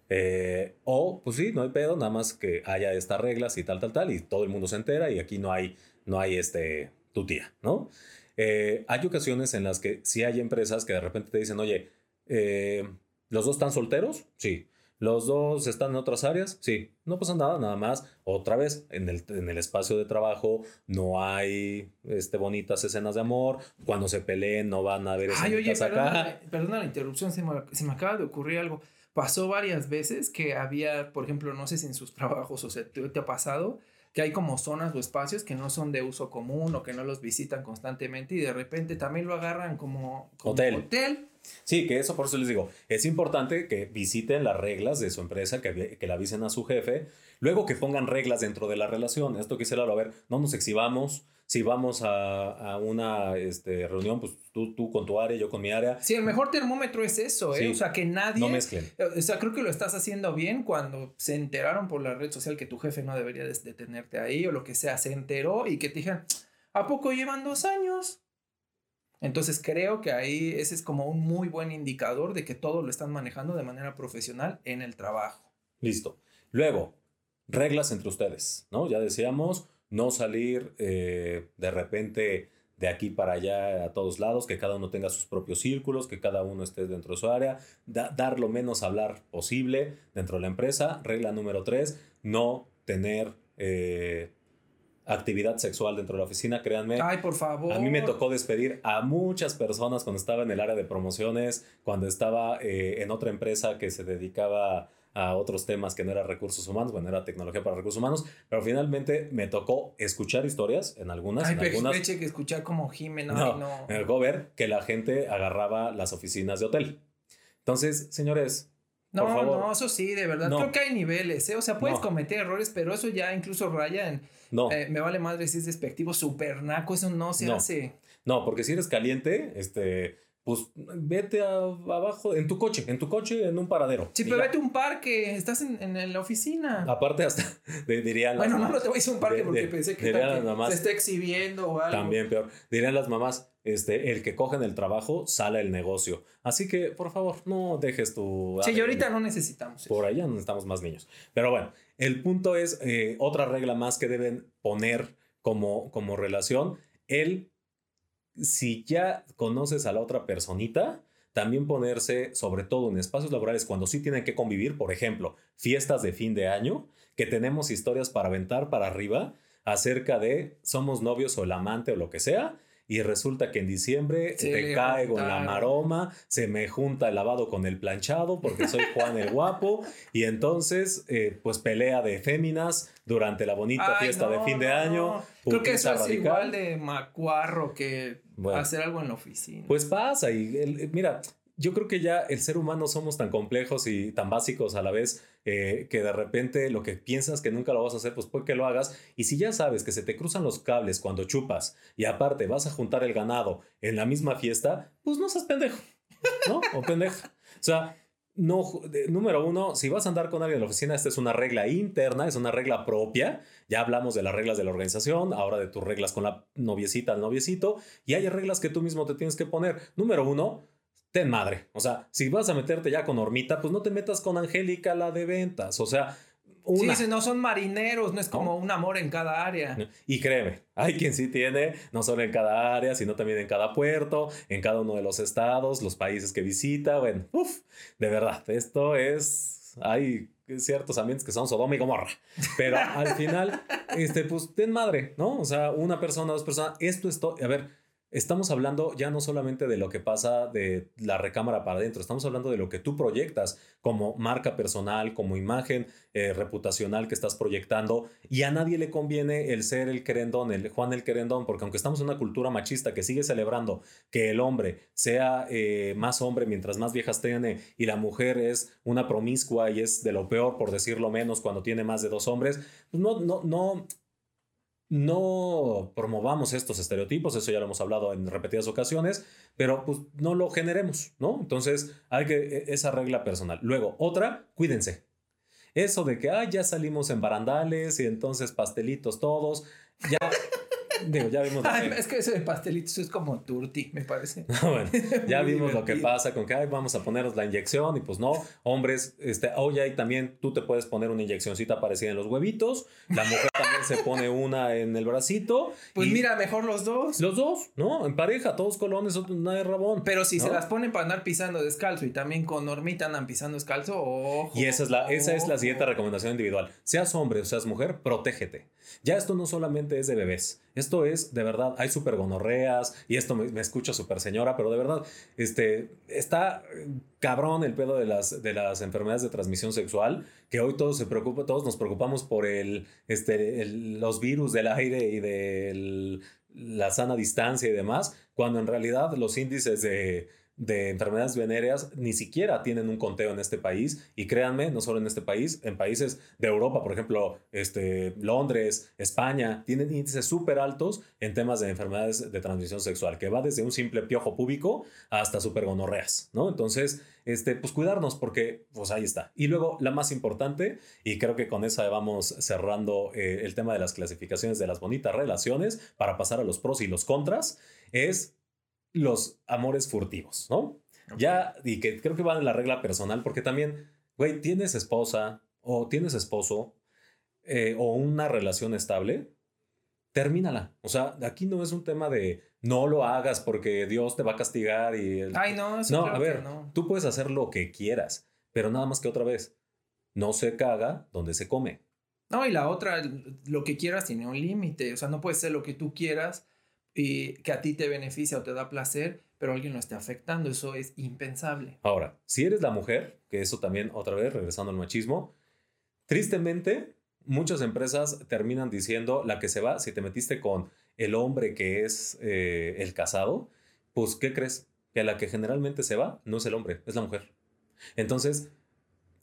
Eh, o, pues sí, no hay pedo, nada más que haya estas reglas y tal, tal, tal, y todo el mundo se entera y aquí no hay, no hay este, tu tía, ¿no? Eh, hay ocasiones en las que sí hay empresas que de repente te dicen, oye, eh, ¿los dos están solteros? Sí. ¿Los dos están en otras áreas? Sí, no pasa nada, nada más. Otra vez, en el, en el espacio de trabajo no hay este, bonitas escenas de amor. Cuando se peleen no van a haber escenas Ay, oye, perdona, perdona, la interrupción, se me, se me, acaba de ocurrir algo. Pasó varias veces que había, por ejemplo, no sé si en sus trabajos o sea, te, te ha pasado, que hay como zonas o espacios que no son de uso común o que no los visitan constantemente y de repente también lo agarran como, hotel. hotel. Sí, que eso por eso les digo, es importante que visiten las reglas de su empresa, que, que le avisen a su jefe, luego que pongan reglas dentro de la relación. Esto quisiera a ver, no nos exhibamos, si vamos a, una este, reunión, pues tú, tú con tu área, yo con mi área. Sí, el mejor termómetro es eso, ¿eh? o sea, que nadie... No mezclen. O sea, creo que lo estás haciendo bien cuando se enteraron por la red social que tu jefe no debería detenerte ahí o lo que sea, se enteró y que te dijeron, ¿a poco llevan dos años? Entonces creo que ahí ese es como un muy buen indicador de que todo lo están manejando de manera profesional en el trabajo. Listo. Luego, reglas entre ustedes, ¿no? Ya decíamos, no salir eh, de repente de aquí para allá a todos lados, que cada uno tenga sus propios círculos, que cada uno esté dentro de su área, dar lo menos hablar posible dentro de la empresa. Regla número tres, no tener eh, actividad sexual dentro de la oficina, créanme. Ay, por favor. A mí me tocó despedir a muchas personas cuando estaba en el área de promociones, cuando estaba eh, en otra empresa que se dedicaba a otros temas que no era recursos humanos, bueno, era tecnología para recursos humanos, pero finalmente me tocó escuchar historias en algunas. Ay, en pero algunas, que escuchar como Jimena. No, no. Me tocó ver que la gente agarraba las oficinas de hotel. Entonces, señores, No, no, eso sí, de verdad. Creo que hay niveles, ¿eh? O sea, puedes cometer errores, pero eso ya incluso raya en. No. Eh, me vale madre si es despectivo, super naco, eso no se hace. No, porque si eres caliente, este pues vete abajo, en tu coche, en tu coche, en un paradero. Sí, pero vete a un parque, estás en, en, la oficina. Aparte, hasta dirían. Bueno, no, no te voy a decir un parque porque pensé que, se está exhibiendo o algo. También peor. Dirían las mamás, este, el que coge en el trabajo sale el negocio. Así que, por favor, no dejes tu. Sí, y ahorita no necesitamos. Por allá necesitamos más niños. Pero bueno, el punto es eh, otra regla más que deben poner como, como relación: el si ya conoces a la otra personita, también ponerse, sobre todo en espacios laborales, cuando sí tienen que convivir, por ejemplo, fiestas de fin de año, que tenemos historias para aventar para arriba acerca de somos novios o el amante o lo que sea, y resulta que en diciembre te caigo en la maroma, se me junta el lavado con el planchado porque soy Juan el guapo y entonces eh, pues pelea de féminas durante la bonita fiesta de fin de año. Creo que eso es igual de macuarro que hacer algo en la oficina. Pues pasa y mira, yo creo que ya el ser humano somos tan complejos y tan básicos a la vez eh, que de repente lo que piensas que nunca lo vas a hacer, pues puede que lo hagas. Y si ya sabes que se te cruzan los cables cuando chupas y aparte vas a juntar el ganado en la misma fiesta, pues no seas pendejo, ¿no? O pendeja. O sea, no, número uno, si vas a andar con alguien en la oficina, esta es una regla interna, es una regla propia. Ya hablamos de las reglas de la organización, ahora de tus reglas con la noviecita, el noviecito, y hay reglas que tú mismo te tienes que poner. Número uno, ten madre. O sea, si vas a meterte ya con Hormita, pues no te metas con Angélica, la de ventas. O sea, una. Sí, no son marineros, no es como un amor en cada área. Y créeme, hay quien sí tiene, no solo en cada área, sino también en cada puerto, en cada uno de los estados, los países que visita. Bueno, uff, de verdad, esto es. Hay ciertos ambientes que son Sodoma y Gomorra. Pero al final, este, pues ten madre, ¿no? O sea, una persona, dos personas. Esto es todo. A ver estamos hablando ya no solamente de lo que pasa de la recámara para adentro, estamos hablando de lo que tú proyectas como marca personal, como imagen eh, reputacional que estás proyectando y a nadie le conviene el ser el querendón, el Juan el querendón, porque aunque estamos en una cultura machista que sigue celebrando que el hombre sea eh, más hombre mientras más viejas tiene y la mujer es una promiscua y es de lo peor, por decirlo menos, cuando tiene más de dos hombres, pues no, no, no, no promovamos estos estereotipos, eso ya lo hemos hablado en repetidas ocasiones, pero pues no lo generemos, ¿no? Entonces hay que e, esa regla personal. Luego, otra, cuídense. Eso de que, ah, ya salimos en barandales y entonces pastelitos todos, ya Digo, ya vimos. es que eso de pastelitos es como turti, me parece. bueno, ya vimos lo que pasa con que Ay, vamos a ponernos la inyección y pues no, hombres, este, oye, y también tú te puedes poner una inyeccióncita parecida en los huevitos, la mujer también se pone una en el bracito. Pues mira, mejor los dos. Los dos, ¿no? En pareja, todos colones, una de rabón. Pero si se las ponen para andar pisando descalzo y también con normita andan pisando descalzo, ojo. Y esa es la, esa es la siguiente recomendación individual. Seas hombre o seas mujer, protégete. Ya esto no solamente es de bebés. Esto es, de verdad, hay súper gonorreas y esto me, escucha súper señora, pero de verdad, este, está cabrón el pedo de las, de las enfermedades de transmisión sexual, que hoy todos se preocupa, todos nos preocupamos por el, este, los virus del aire y de la sana distancia y demás, cuando en realidad los índices de de enfermedades venéreas ni siquiera tienen un conteo en este país y créanme, no solo en este país, en países de Europa, por ejemplo, este, Londres, España, tienen índices súper altos en temas de enfermedades de transmisión sexual, que va desde un simple piojo púbico hasta supergonorreas, ¿no? Entonces, este, pues cuidarnos porque, pues ahí está. Y luego, la más importante, y creo que con esa vamos cerrando eh, el tema de las clasificaciones de las bonitas relaciones para pasar a los pros y los contras, es los amores furtivos, ¿no? Ya, y que creo que va en la regla personal, porque también, güey, tienes esposa o tienes esposo eh, o una relación estable, termínala. O sea, aquí no es un tema de no lo hagas porque Dios te va a castigar y... Ay, no, no, a ver, no. tú puedes hacer lo que quieras, pero nada más que otra vez, no se caga donde se come. No, y la otra, lo que quieras tiene un límite, o sea, no puede ser lo que tú quieras y que a ti te beneficia o te da placer, pero alguien lo esté afectando. Eso es impensable. Ahora, si eres la mujer, que eso también otra vez, regresando al machismo, tristemente, muchas empresas terminan diciendo la que se va, si te metiste con el hombre que es eh, el casado, pues, ¿qué crees? Que la que generalmente se va no es el hombre, es la mujer. Entonces,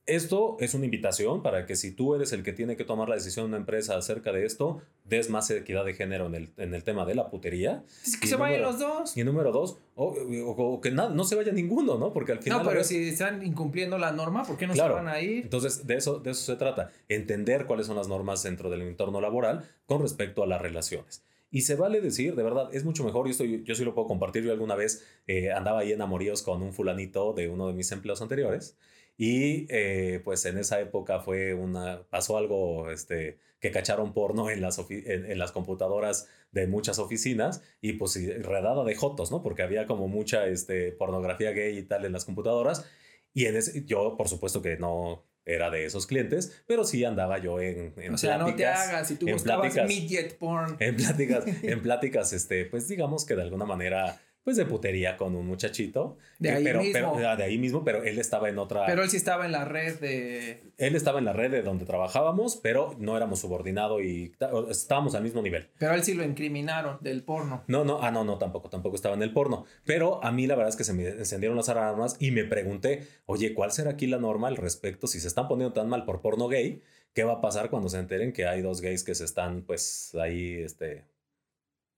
esto es una invitación para que si tú eres el que tiene que tomar la decisión en una empresa acerca de esto, des más equidad de género en el, en el tema de la putería. Es que se vayan los dos. Y número dos, o, que nada, no se vaya ninguno, ¿no? Porque al final... No, pero si están incumpliendo la norma, ¿por qué no se van a ir? Entonces, de eso, de eso se trata. Entender cuáles son las normas dentro del entorno laboral con respecto a las relaciones. Y se vale decir, de verdad, es mucho mejor, y esto yo, sí lo puedo compartir, yo alguna vez eh, andaba ahí en amoríos con un fulanito de uno de mis empleos anteriores, y eh, pues en esa época fue una, pasó algo este, que cacharon porno en las, en, las computadoras de muchas oficinas y pues redada de jotos, ¿no? Porque había como mucha este, pornografía gay y tal en las computadoras. Y en ese, yo, por supuesto que no era de esos clientes, pero sí andaba yo en, en o sea, no te hagas, si tú buscabas midget porn. En pláticas, en pláticas, este, pues digamos que de alguna manera pues de putería con un muchachito. De ahí pero, mismo. Pero, de ahí mismo, pero él estaba en otra. Pero él sí estaba en la red de. Él estaba en la red de donde trabajábamos, pero no éramos subordinado y estábamos al mismo nivel. Pero él sí lo incriminaron del porno. No, no, ah, no, no, tampoco, tampoco estaba en el porno. Pero a mí la verdad es que se me encendieron las alarmas y me pregunté, oye, ¿cuál será aquí la norma al respecto? Si se están poniendo tan mal por porno gay, ¿qué va a pasar cuando se enteren que hay dos gays que se están, pues, ahí, este,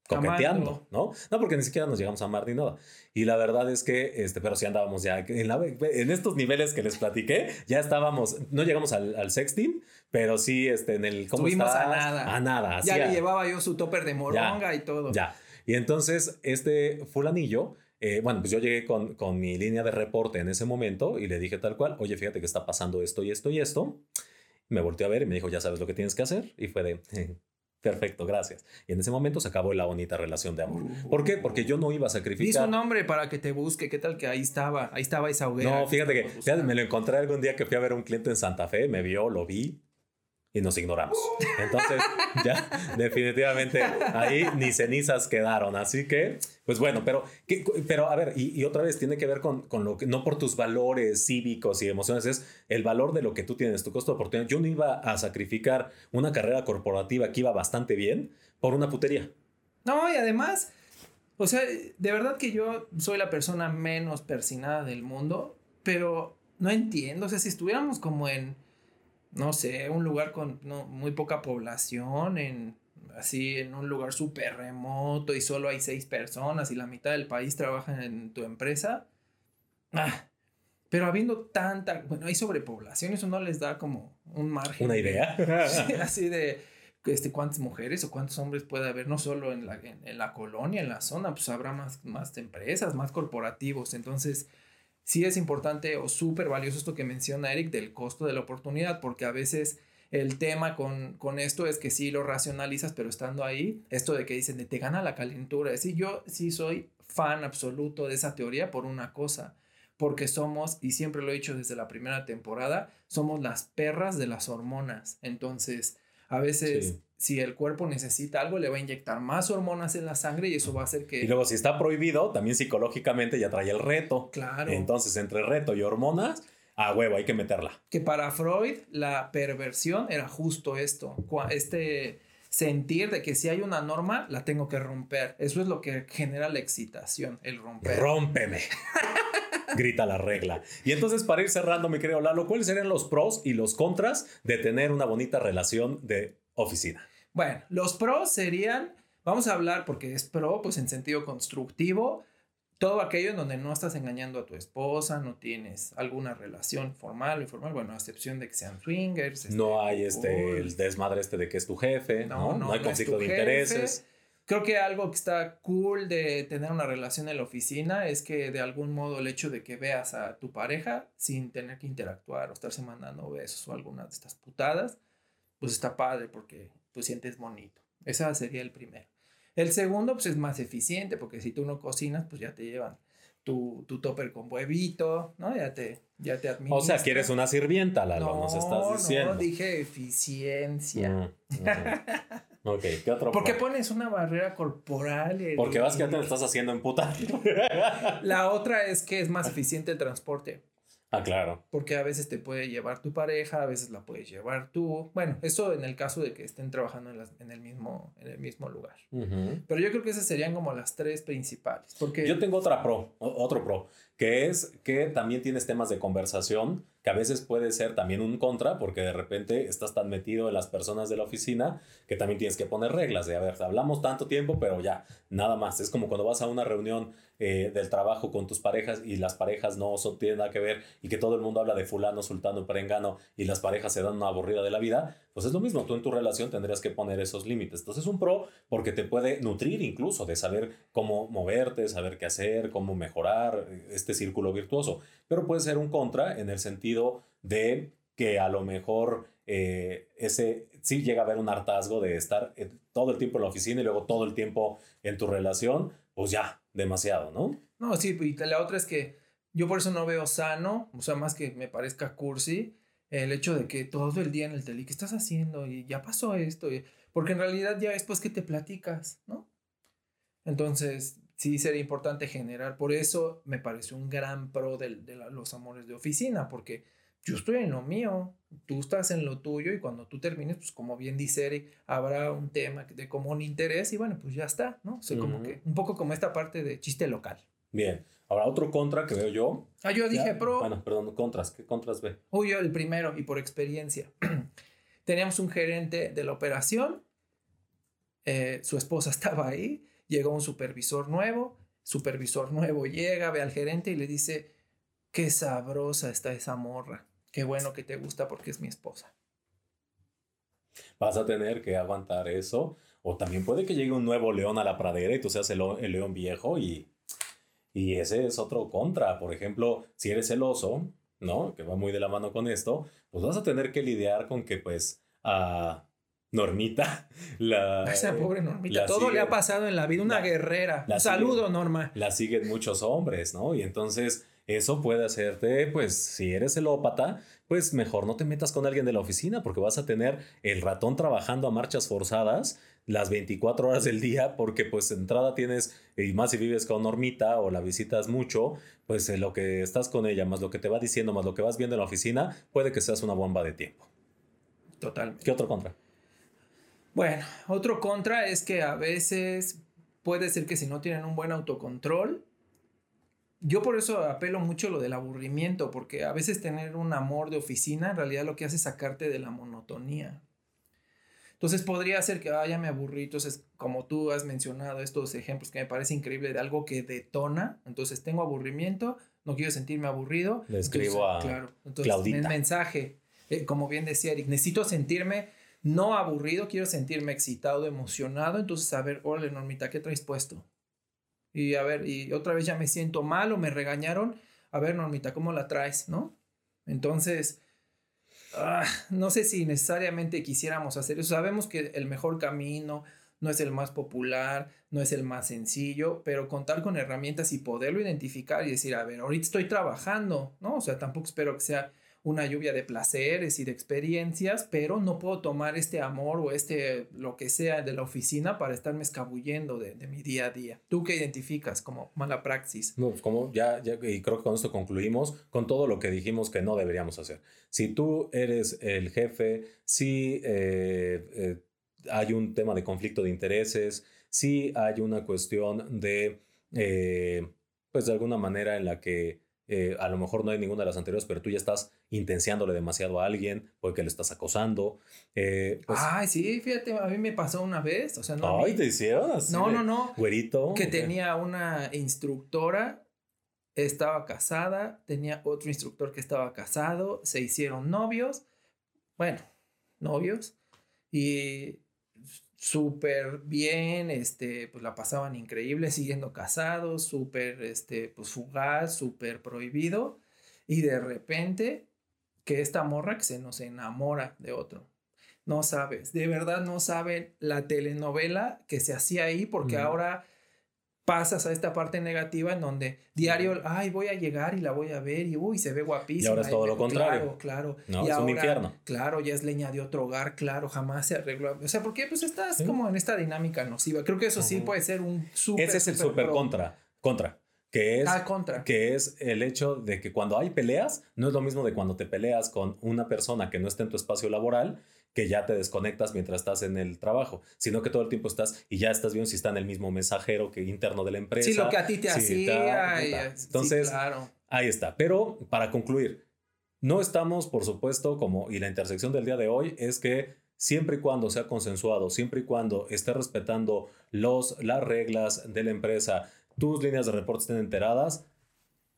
coqueteando, ¿no? No, porque ni siquiera nos llegamos a amar ni nada. Y la verdad es que, este, pero sí andábamos ya en, la, en estos niveles que les platiqué, ya estábamos, no llegamos al, al sexting, pero sí, este, en el... ¿cómo Estuvimos a nada. A nada. Ya le llevaba yo su topper de moronga y todo. Ya. Y entonces, este fulanillo, eh, bueno, pues yo llegué con, con mi línea de reporte en ese momento y le dije tal cual, oye, fíjate que está pasando esto y esto y esto. Me volteó a ver y me dijo, ya sabes lo que tienes que hacer. Y fue de, Perfecto, gracias. Y en ese momento se acabó la bonita relación de amor. ¿Por qué? Porque yo no iba a sacrificar. Dice un nombre para que te busque. ¿Qué tal que ahí estaba? Ahí estaba esa hoguera. No, fíjate que me lo encontré algún día que fui a ver a un cliente en Santa Fe, me vio, lo vi, y nos ignoramos. Entonces, ya definitivamente ahí ni cenizas quedaron. Así que, pues bueno, pero, pero a ver, y, otra vez tiene que ver con, con, lo que, no por tus valores cívicos y emociones, es el valor de lo que tú tienes, tu costo de oportunidad. Yo no iba a sacrificar una carrera corporativa que iba bastante bien por una putería. No, y además, o sea, de verdad que yo soy la persona menos persinada del mundo, pero no entiendo, o sea, si estuviéramos como en no sé, un lugar con muy poca población, en, así en un lugar súper remoto y solo hay seis personas y la mitad del país trabaja en tu empresa. Ah, pero habiendo tanta, bueno, hay sobrepoblación, eso no les da como un margen. Una idea. así de este, cuántas mujeres o cuántos hombres puede haber, no solo en la, en, la colonia, en la zona, pues habrá más, más empresas, más corporativos. Entonces, sí es importante o súper valioso esto que menciona Eric del costo de la oportunidad, porque a veces el tema con, con, esto es que sí lo racionalizas, pero estando ahí, esto de que dicen de te gana la calentura, es decir, yo sí soy fan absoluto de esa teoría por una cosa, porque somos, y siempre lo he dicho desde la primera temporada, somos las perras de las hormonas. Entonces, a veces si el cuerpo necesita algo, le va a inyectar más hormonas en la sangre y eso va a hacer que... Y luego si está prohibido, también psicológicamente ya trae el reto. Claro. Entonces, entre reto y hormonas, a huevo, hay que meterla. Que para Freud la perversión era justo esto, este sentir de que si hay una norma, la tengo que romper. Eso es lo que genera la excitación, el romper. Rómpeme. grita la regla. Y entonces, para ir cerrando, mi querido Lalo, ¿cuáles serían los pros y los contras de tener una bonita relación de oficina? Bueno, los pros serían, vamos a hablar porque es pro, pues en sentido constructivo, todo aquello en donde no estás engañando a tu esposa, no tienes alguna relación formal o informal, bueno, a excepción de que sean swingers. no hay este, el desmadre este de que es tu jefe, no, no, hay conflicto de intereses. Creo que algo que está cool de tener una relación en la oficina es que de algún modo el hecho de que veas a tu pareja sin tener que interactuar o estarse mandando besos o alguna de estas putadas, pues está padre porque pues sientes bonito. Ese sería el primero. El segundo, pues es más eficiente, porque si tú no cocinas, pues ya te llevan tu, tu topper con huevito, ¿no? Ya te, ya te O sea, quieres una sirvienta, Lalo, no, nos estás diciendo. No, dije eficiencia. Mm, ok, ¿qué otro? ¿Por qué pones una barrera corporal? Porque vas que ya te estás haciendo en puta. La otra es que es más eficiente el transporte. Ah, claro. Porque a veces te puede llevar tu pareja, a veces la puedes llevar tú. Bueno, eso en el caso de que estén trabajando en, el, mismo, en el mismo lugar. Pero yo creo que esas serían como las tres principales. Porque... Yo tengo otra pro, otro pro, que es que también tienes temas de conversación que a veces puede ser también un contra, porque de repente estás tan metido en las personas de la oficina que también tienes que poner reglas de, a ver, hablamos tanto tiempo, pero ya, nada más. Es como cuando vas a una reunión eh, del trabajo con tus parejas y las parejas no son, tienen nada que ver y que todo el mundo habla de fulano, sultano, perengano y las parejas se dan una aburrida de la vida, pues es lo mismo, tú en tu relación tendrías que poner esos límites. Entonces es un pro porque te puede nutrir incluso de saber cómo moverte, saber qué hacer, cómo mejorar eh, este círculo virtuoso, pero puede ser un contra en el sentido de que a lo mejor eh, ese sí llega a haber un hartazgo de estar todo el tiempo en la oficina y luego todo el tiempo en tu relación, pues ya, demasiado, ¿no? No, sí, y la otra es que yo por eso no veo sano, o sea, más que me parezca cursi, el hecho de que todo el día en el tele, ¿qué estás haciendo? Y ya pasó esto, porque en realidad ya es pues que te platicas, ¿no? Entonces, sí sería importante generar, por eso me parece un gran pro de, de los amores de oficina, porque yo estoy en lo mío, tú estás en lo tuyo y cuando tú termines, pues como bien dice Eric, habrá un tema de común interés y bueno, pues ya está, ¿no? O sea, como que un poco como esta parte de chiste local. Bien. Ahora, otro contra que veo yo. Ah, yo dije pro. Bueno, perdón, contras. ¿Qué contras ve? Uy, yo el primero y por experiencia. Teníamos un gerente de la operación, eh, su esposa estaba ahí, llegó un supervisor nuevo, supervisor nuevo llega, ve al gerente y le dice, qué sabrosa está esa morra qué bueno que te gusta porque es mi esposa. Vas a tener que aguantar eso. O también puede que llegue un nuevo león a la pradera y tú seas el, león viejo y, y ese es otro contra. Por ejemplo, si eres celoso, ¿no? Que va muy de la mano con esto, pues vas a tener que lidiar con que pues a Normita, la... Esa pobre Normita, todo le ha pasado en la vida, una guerrera. Un saludo, Norma. La siguen muchos hombres, ¿no? Y entonces eso puede hacerte, pues, si eres celópata, pues mejor no te metas con alguien de la oficina porque vas a tener el ratón trabajando a marchas forzadas las 24 horas del día porque pues entrada tienes, y más si vives con Normita o la visitas mucho, pues lo que estás con ella, más lo que te va diciendo, más lo que vas viendo en la oficina, puede que seas una bomba de tiempo. Totalmente. ¿Qué otro contra? Bueno, otro contra es que a veces puede ser que si no tienen un buen autocontrol, yo por eso apelo mucho lo del aburrimiento, porque a veces tener un amor de oficina en realidad lo que hace es sacarte de la monotonía. Entonces podría ser que, ah, ya me aburrí, entonces como tú has mencionado estos ejemplos que me parece increíble de algo que detona, entonces tengo aburrimiento, no quiero sentirme aburrido. Le escribo a claro, entonces, Claudita. mensaje, eh, como bien decía Eric, necesito sentirme no aburrido, quiero sentirme excitado, emocionado, entonces a ver, órale Normita, ¿qué traes puesto? Y a ver, y otra vez ya me siento mal o me regañaron, a ver, Normita, ¿cómo la traes? ¿No? Entonces, ah, no sé si necesariamente quisiéramos hacer eso. Sabemos que el mejor camino no es el más popular, no es el más sencillo, pero contar con herramientas y poderlo identificar y decir, a ver, ahorita estoy trabajando, ¿no? O sea, tampoco espero que sea una lluvia de placeres y de experiencias, pero no puedo tomar este amor o este lo que sea de la oficina para estarme escabullendo de, mi día a día. ¿Tú qué identificas como mala praxis? No, como ya, ya, y creo que con esto concluimos con todo lo que dijimos que no deberíamos hacer. Si tú eres el jefe, si eh, eh, hay un tema de conflicto de intereses, si hay una cuestión de, eh, pues de alguna manera en la que a lo mejor no hay ninguna de las anteriores, pero tú ya estás intenciándole demasiado a alguien porque le estás acosando. Eh, pues Ay, sí, fíjate, a mí me pasó una vez, o sea, no. Ay, te hicieron No, no, no. Güerito. Que tenía una instructora, estaba casada, tenía otro instructor que estaba casado, se hicieron novios, bueno, novios, y súper bien, este, pues la pasaban increíble siguiendo casados, súper, este, pues fugaz, súper prohibido, y de repente que esta morra que se nos enamora de otro. No sabes, de verdad no saben la telenovela que se hacía ahí, porque ahora pasas a esta parte negativa en donde diario, ay, voy a llegar y la voy a ver y uy, se ve guapísima. Y ahora es todo lo contrario. Claro, claro. No, es un infierno. Claro, ya es leña de otro hogar, claro, jamás se arregló. O sea, porque pues estás como en esta dinámica nociva. Creo que eso sí puede ser un súper. Ese es el súper contra. Contra. Que es, ah, contra. que es el hecho de que cuando hay peleas, no es lo mismo de cuando te peleas con una persona que no está en tu espacio laboral que ya te desconectas mientras estás en el trabajo, sino que todo el tiempo estás y ya estás viendo si está en el mismo mensajero que interno de la empresa. Sí, lo que a ti te hacía. Entonces, ahí está. Pero para concluir, No estamos, por supuesto, como, y la intersección del día de hoy es que siempre y cuando sea consensuado, siempre y cuando esté respetando los, las reglas de la empresa, tus líneas de reporte estén enteradas,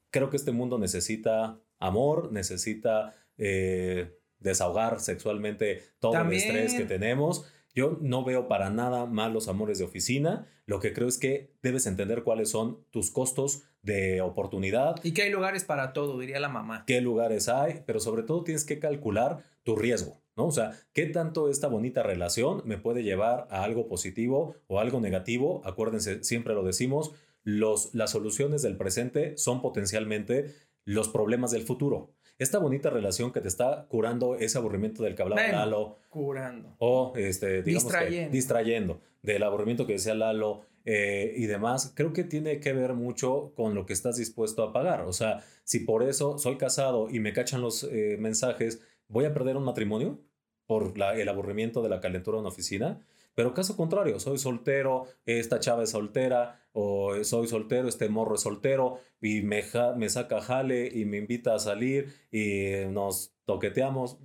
creo que este mundo necesita amor, necesita eh, desahogar sexualmente todo el estrés que tenemos. Yo no veo para nada mal los amores de oficina. Lo que creo es que debes entender cuáles son tus costos de oportunidad. Y que hay lugares para todo, diría la mamá. Qué lugares hay, pero sobre todo tienes que calcular tu riesgo, ¿no? O sea, ¿qué tanto esta bonita relación me puede llevar a algo positivo o algo negativo? Acuérdense, siempre lo decimos, los, las soluciones del presente son potencialmente los problemas del futuro. Esta bonita relación que te está curando ese aburrimiento del que hablaba Lalo. Curando. O, este, digamos distrayendo. distrayendo del aburrimiento que decía Lalo eh, y demás, creo que tiene que ver mucho con lo que estás dispuesto a pagar. O sea, si por eso soy casado y me cachan los eh, mensajes, ¿voy a perder un matrimonio por el aburrimiento de la calentura en una oficina? Pero caso contrario, soy soltero, esta chava es soltera, o soy soltero, este morro es soltero, y me, me saca jale y me invita a salir y nos toqueteamos.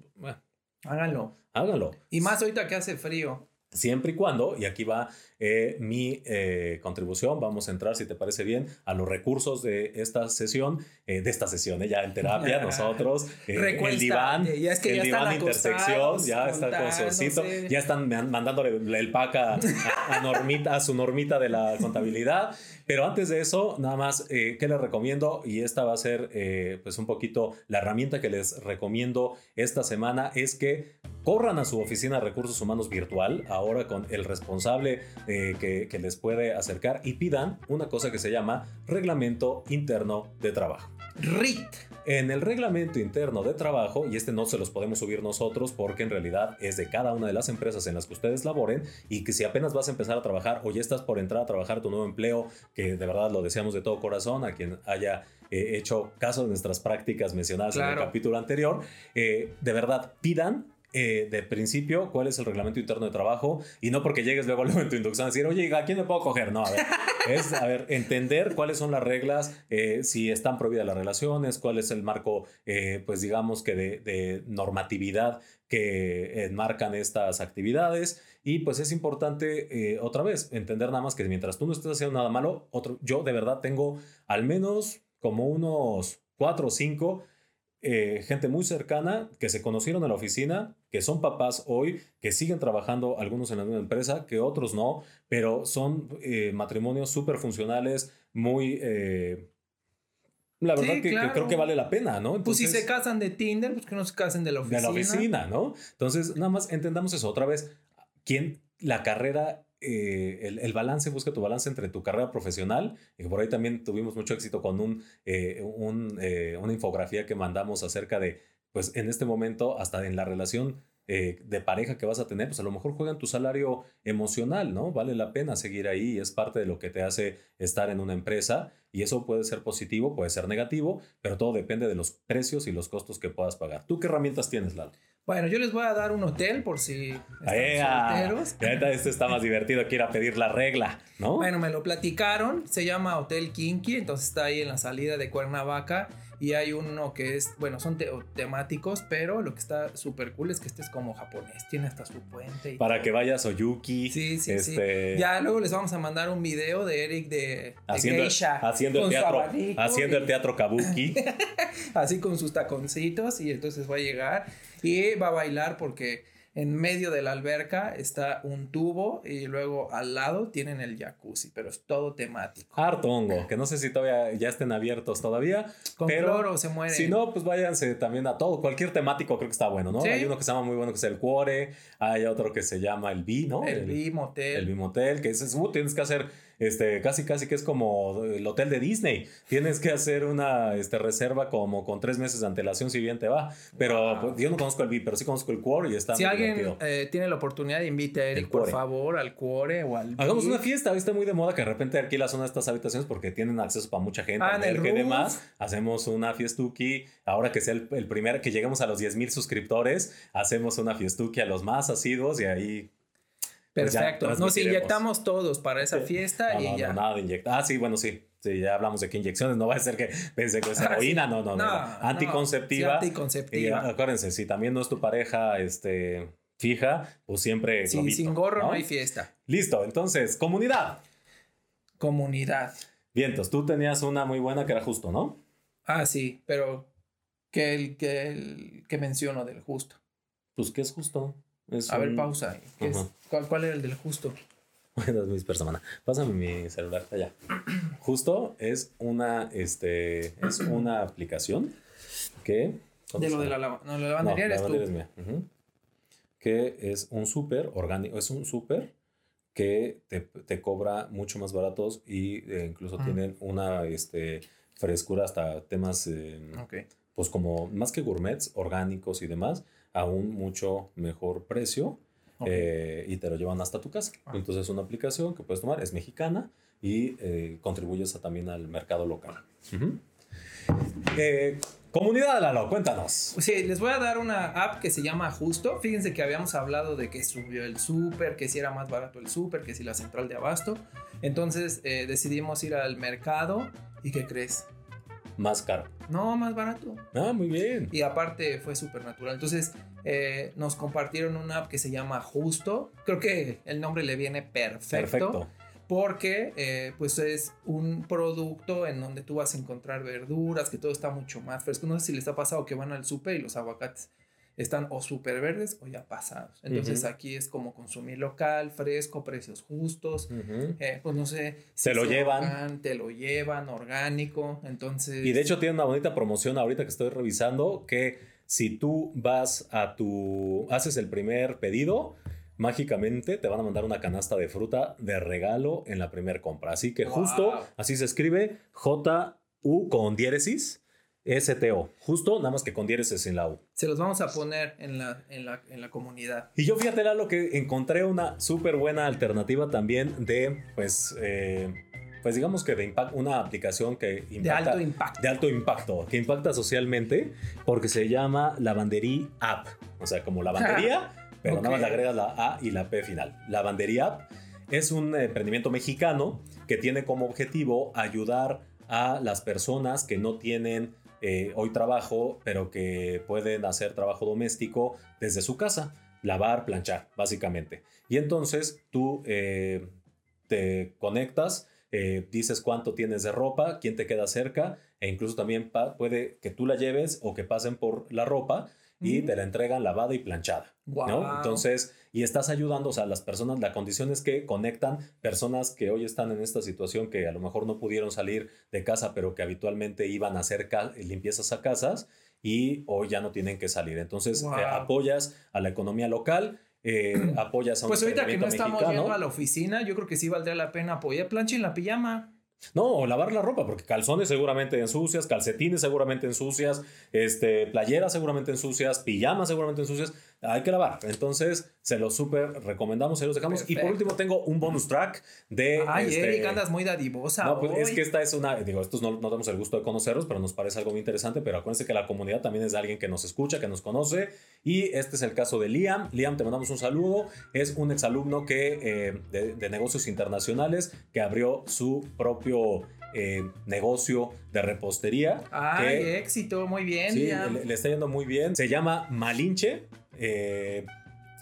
háganlo. Háganlo. Y más ahorita que hace frío. Siempre y cuando, y aquí va eh, mi eh, contribución, vamos a entrar, si te parece bien, a los recursos de esta sesión, eh, de esta sesión, ya en terapia, nosotros, el diván, ya es que el ya diván intersección, ya está con su osito, ya están mandándole el pack a, a, normita, a su normita de la contabilidad. Pero antes de eso, nada más, ¿qué les recomiendo? Y esta va a ser pues un poquito la herramienta que les recomiendo esta semana, es que corran a su oficina de recursos humanos virtual, ahora con el responsable eh, que les puede acercar y pidan una cosa que se llama Reglamento Interno de Trabajo. RIT. En el reglamento interno de trabajo, y este no se los podemos subir nosotros porque en realidad es de cada una de las empresas en las que ustedes laboren y que si apenas vas a empezar a trabajar o ya estás por entrar a trabajar tu nuevo empleo, que de verdad lo deseamos de todo corazón a quien haya eh, hecho caso de nuestras prácticas mencionadas en el capítulo anterior, eh, de verdad pidan eh, de principio cuál es el reglamento interno de trabajo y no porque llegues luego, luego en tu inducción a decir, oye, ¿a quién me puedo coger? No, a ver, es, a ver, entender cuáles son las reglas, eh, si están prohibidas las relaciones, cuál es el marco, eh, pues digamos que de, normatividad que enmarcan estas actividades. Y pues es importante, otra vez, entender nada más que mientras tú no estés haciendo nada malo, otro, yo de verdad tengo al menos como unos cuatro o cinco eh, gente muy cercana que se conocieron en la oficina, que son papás hoy, que siguen trabajando algunos en la misma empresa, que otros no, pero son eh, matrimonios súper funcionales, muy... Eh, la verdad que, creo que vale la pena, ¿no? pues si se casan de Tinder, pues que no se casen de la oficina. De la oficina, ¿no? Entonces, nada más entendamos eso. Otra vez, ¿quién la carrera eh, el, balance, busca tu balance entre tu carrera profesional, y por ahí también tuvimos mucho éxito con un, eh, eh, una infografía que mandamos acerca de, pues en este momento, hasta en la relación de pareja que vas a tener, pues a lo mejor juegan tu salario emocional, ¿no? Vale la pena seguir ahí, es parte de lo que te hace estar en una empresa y eso puede ser positivo, puede ser negativo, pero todo depende de los precios y los costos que puedas pagar. ¿Tú qué herramientas tienes, Lalo? Bueno, yo les voy a dar un hotel por si están solteros. Esto está más divertido que ir a pedir la regla, ¿no? Bueno, me lo platicaron. Se llama Hotel Kinky, entonces está ahí en la salida de Cuernavaca. Y hay uno que es, bueno, son temáticos, pero lo que está súper cool es que este es como japonés, tiene hasta su puente. Para que vayas Oyuki. Sí, sí, sí. Este ya luego les vamos a mandar un video de Eric de, haciendo, haciendo el teatro, haciendo el teatro kabuki. Así con sus taconcitos y entonces va a llegar y va a bailar porque en medio de la alberca está un tubo y luego al lado tienen el jacuzzi, pero es todo temático. Hartongo, que no sé si todavía ya estén abiertos todavía. Con pero se mueren. Si no, pues váyanse también a todo. Cualquier temático creo que está bueno, ¿no? Hay uno que se llama muy bueno que es el Cuore, hay otro que se llama el B, ¿no? El, B Motel. El B Motel, que es, uh, tienes que hacer este, casi casi que es como el hotel de Disney. Tienes que hacer una este, reserva como con tres meses de antelación si bien te va. Pero pues, yo no conozco el VIP, pero sí conozco el Core y está Si alguien eh, tiene la oportunidad, invite a Eric, por favor, al Core o al Hagamos una fiesta, está muy de moda que de repente alquilas una de estas habitaciones porque tienen acceso para mucha gente. Ah, en el demás, hacemos una fiestuki. Ahora que sea el, el primer, que lleguemos a los 10 mil suscriptores, hacemos una fiestuki a los más asiduos y ahí pues Perfecto. Nos inyectamos todos para esa fiesta No, y no, ya. no, nada de inyectar. Ah, sí, bueno, sí. Sí, ya hablamos de que inyecciones no va a ser que pensé que es Ah, heroína, no, no, no. Anticonceptiva. sí, anticonceptiva. Y acuérdense, si también no es tu pareja este, fija, pues siempre. Sí, globito, sin gorro no hay fiesta. Listo, entonces, comunidad. Comunidad. Vientos, tú tenías una muy buena que era justo, ¿no? Ah, sí, pero que el que, el, que menciono del justo. Pues, ¿qué es justo? Es A ver, pausa. ¿Qué es? ¿Cuál, ¿Cuál era el del justo? Bueno, es mi persona. Pásame mi celular allá. Justo es una, este, es una aplicación que. ¿dónde De lo de la, lava- no, la No, lavandería la eres tú. lavandería es mía. Que es un súper orgánico, es un súper que te, te cobra mucho más baratos y eh, incluso Ujú. tienen una este, frescura hasta temas, eh, pues como más que gourmets, orgánicos y demás, a un mucho mejor precio eh, y te lo llevan hasta tu casa. Ah. Entonces es una aplicación que puedes tomar, es mexicana y eh, contribuyes a- también al mercado local. Ujú. Eh, comunidad Lalo, cuéntanos. Sí, les voy a dar una app que se llama Justo. Fíjense que habíamos hablado de que subió el súper, que si era más barato el súper, que si la central de abasto. Entonces eh, decidimos ir al mercado. ¿Y qué crees? Más caro. No, más barato. Ah, muy bien. Y aparte fue súper natural. Entonces eh, nos compartieron una app que se llama Justo. Creo que el nombre le viene perfecto. Perfecto. Porque eh, pues es un producto en donde tú vas a encontrar verduras, que todo está mucho más fresco. No sé si les ha pasado que van al súper y los aguacates están o súper verdes o ya pasados. Entonces aquí es como consumir local, fresco, precios justos. Eh, pues no sé. Te lo llevan. Te lo llevan, orgánico. Entonces. Y de hecho tiene una bonita promoción ahorita que estoy revisando que si tú vas a tu haces el primer pedido, mágicamente te van a mandar una canasta de fruta de regalo en la primera compra. Así que Wow. justo así se escribe J U con diéresis S T O. Justo nada más que con diéresis en la U. Se los vamos a poner en la, en la, en la comunidad. Y yo fíjate, Lalo, que encontré una súper buena alternativa también de, pues, eh, pues digamos que de impact, una aplicación que De impacta, alto impacto. de alto impacto, que impacta socialmente, porque se llama Lavandería App. O sea, como lavandería, pero nada más le agregas la A y la P final. Lavandería App es un emprendimiento mexicano que tiene como objetivo ayudar a las personas que no tienen eh, hoy trabajo, pero que pueden hacer trabajo doméstico desde su casa, lavar, planchar, básicamente. Y entonces tú eh, te conectas, eh, dices cuánto tienes de ropa, quién te queda cerca, e incluso también puede que tú la lleves o que pasen por la ropa y te la entregan lavada y planchada. ¿no? Guau. Entonces, y estás ayudando, o sea, las personas, la condición es que conectan personas que hoy están en esta situación que a lo mejor no pudieron salir de casa, pero que habitualmente iban a hacer limpiezas a casas y hoy ya no tienen que salir. Entonces, Wow. eh, apoyas a la economía local, eh, apoyas a un Pues ahorita que no estamos mexicano. yendo a la oficina, yo creo que sí valdría la pena apoyar. Planchen la pijama. No, lavar la ropa, porque calzones seguramente ensucias, calcetines seguramente ensucias, este, playeras seguramente ensucias, pijamas seguramente ensucias. Hay que lavar. Entonces, se los súper recomendamos, se los dejamos. Y por Perfecto. último, tengo un bonus track de. Ay, este, Eric, andas muy dadivosa. No, pues es hoy. que esta es una, digo, estos no, no tenemos el gusto de conocerlos, pero nos parece algo muy interesante, pero acuérdense que la comunidad también es de alguien que nos escucha, que nos conoce, y este es el caso de Liam. Liam, te mandamos un saludo, es un exalumno que, eh, de, de negocios internacionales que abrió su propio eh, negocio de repostería. Ay, que- éxito, muy bien. Sí, Liam. le, le está yendo muy bien. Se llama Malinche. Eh,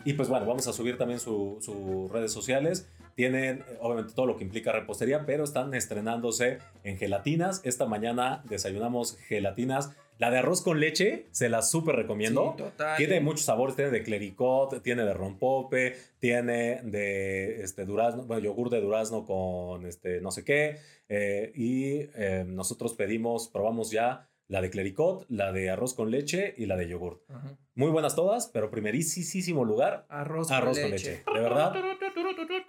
y pues bueno, vamos a subir también su- sus redes sociales. Tienen eh, obviamente todo lo que implica repostería, pero están estrenándose en gelatinas. Esta mañana desayunamos gelatinas. La de arroz con leche, se la súper recomiendo. Sí, total. Tiene muchos sabores, tiene de clericot, tiene de rompope, tiene de este durazno, bueno, yogur de durazno con este no sé qué. eh, y eh, nosotros pedimos, probamos ya la de clericot, la de arroz con leche y la de yogur. Ajá. Muy buenas todas, pero primerísimo lugar, Arroz, arroz con con leche. leche. De verdad,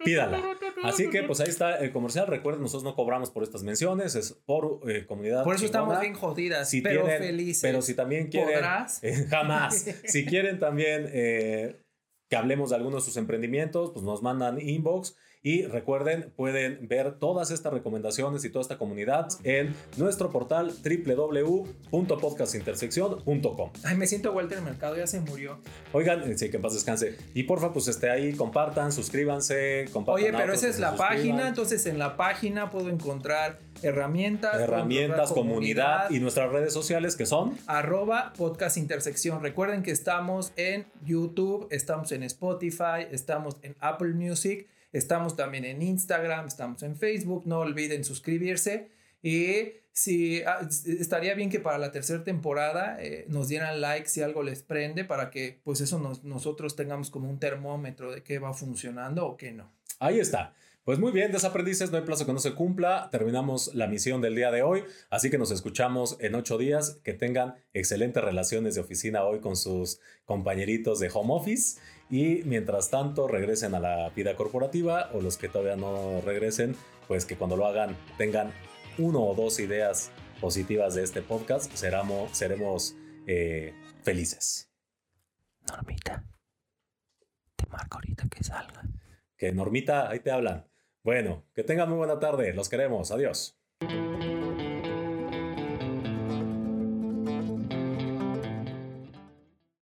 pídala. Así que pues ahí está el comercial. Recuerden, nosotros no cobramos por estas menciones, es por eh, comunidad. Por eso estamos bien jodidas, Si pero tienen- felices. Pero si también quieren. ¿Podrás? eh, jamás. si quieren también eh, que hablemos de algunos de sus emprendimientos, pues nos mandan inbox Y recuerden, pueden ver todas estas recomendaciones y toda esta comunidad en nuestro portal www.podcastintersección.com. Ay, me siento Walter Mercado, ya se murió. Oigan, sí, que en paz descanse. Y porfa, pues esté ahí, compartan, suscríbanse, compartan. Oye, pero esa es la página, entonces en la página puedo encontrar herramientas. Herramientas, comunidad, y nuestras redes sociales que son arroba podcast intersección. Recuerden que estamos en YouTube, estamos en Spotify, estamos en Apple Music, estamos también en Instagram, estamos en Facebook. No olviden suscribirse. Y si ah, estaría bien que para la tercera temporada eh, nos dieran like si algo les prende para que pues eso nosotros tengamos como un termómetro de qué va funcionando o qué no. Ahí está. Pues muy bien, desaprendices, no hay plazo que no se cumpla. Terminamos la misión del día de hoy, así que nos escuchamos en ocho días. Que tengan excelentes relaciones de oficina hoy con sus compañeritos de home office y mientras tanto regresen a la vida corporativa o los que todavía no regresen, pues que cuando lo hagan tengan uno o dos ideas positivas de este podcast, seremos, seremos eh, felices. Normita, te marco ahorita que salga. Que Normita, ahí te hablan. Bueno, que tengan muy buena tarde. Los queremos. Adiós.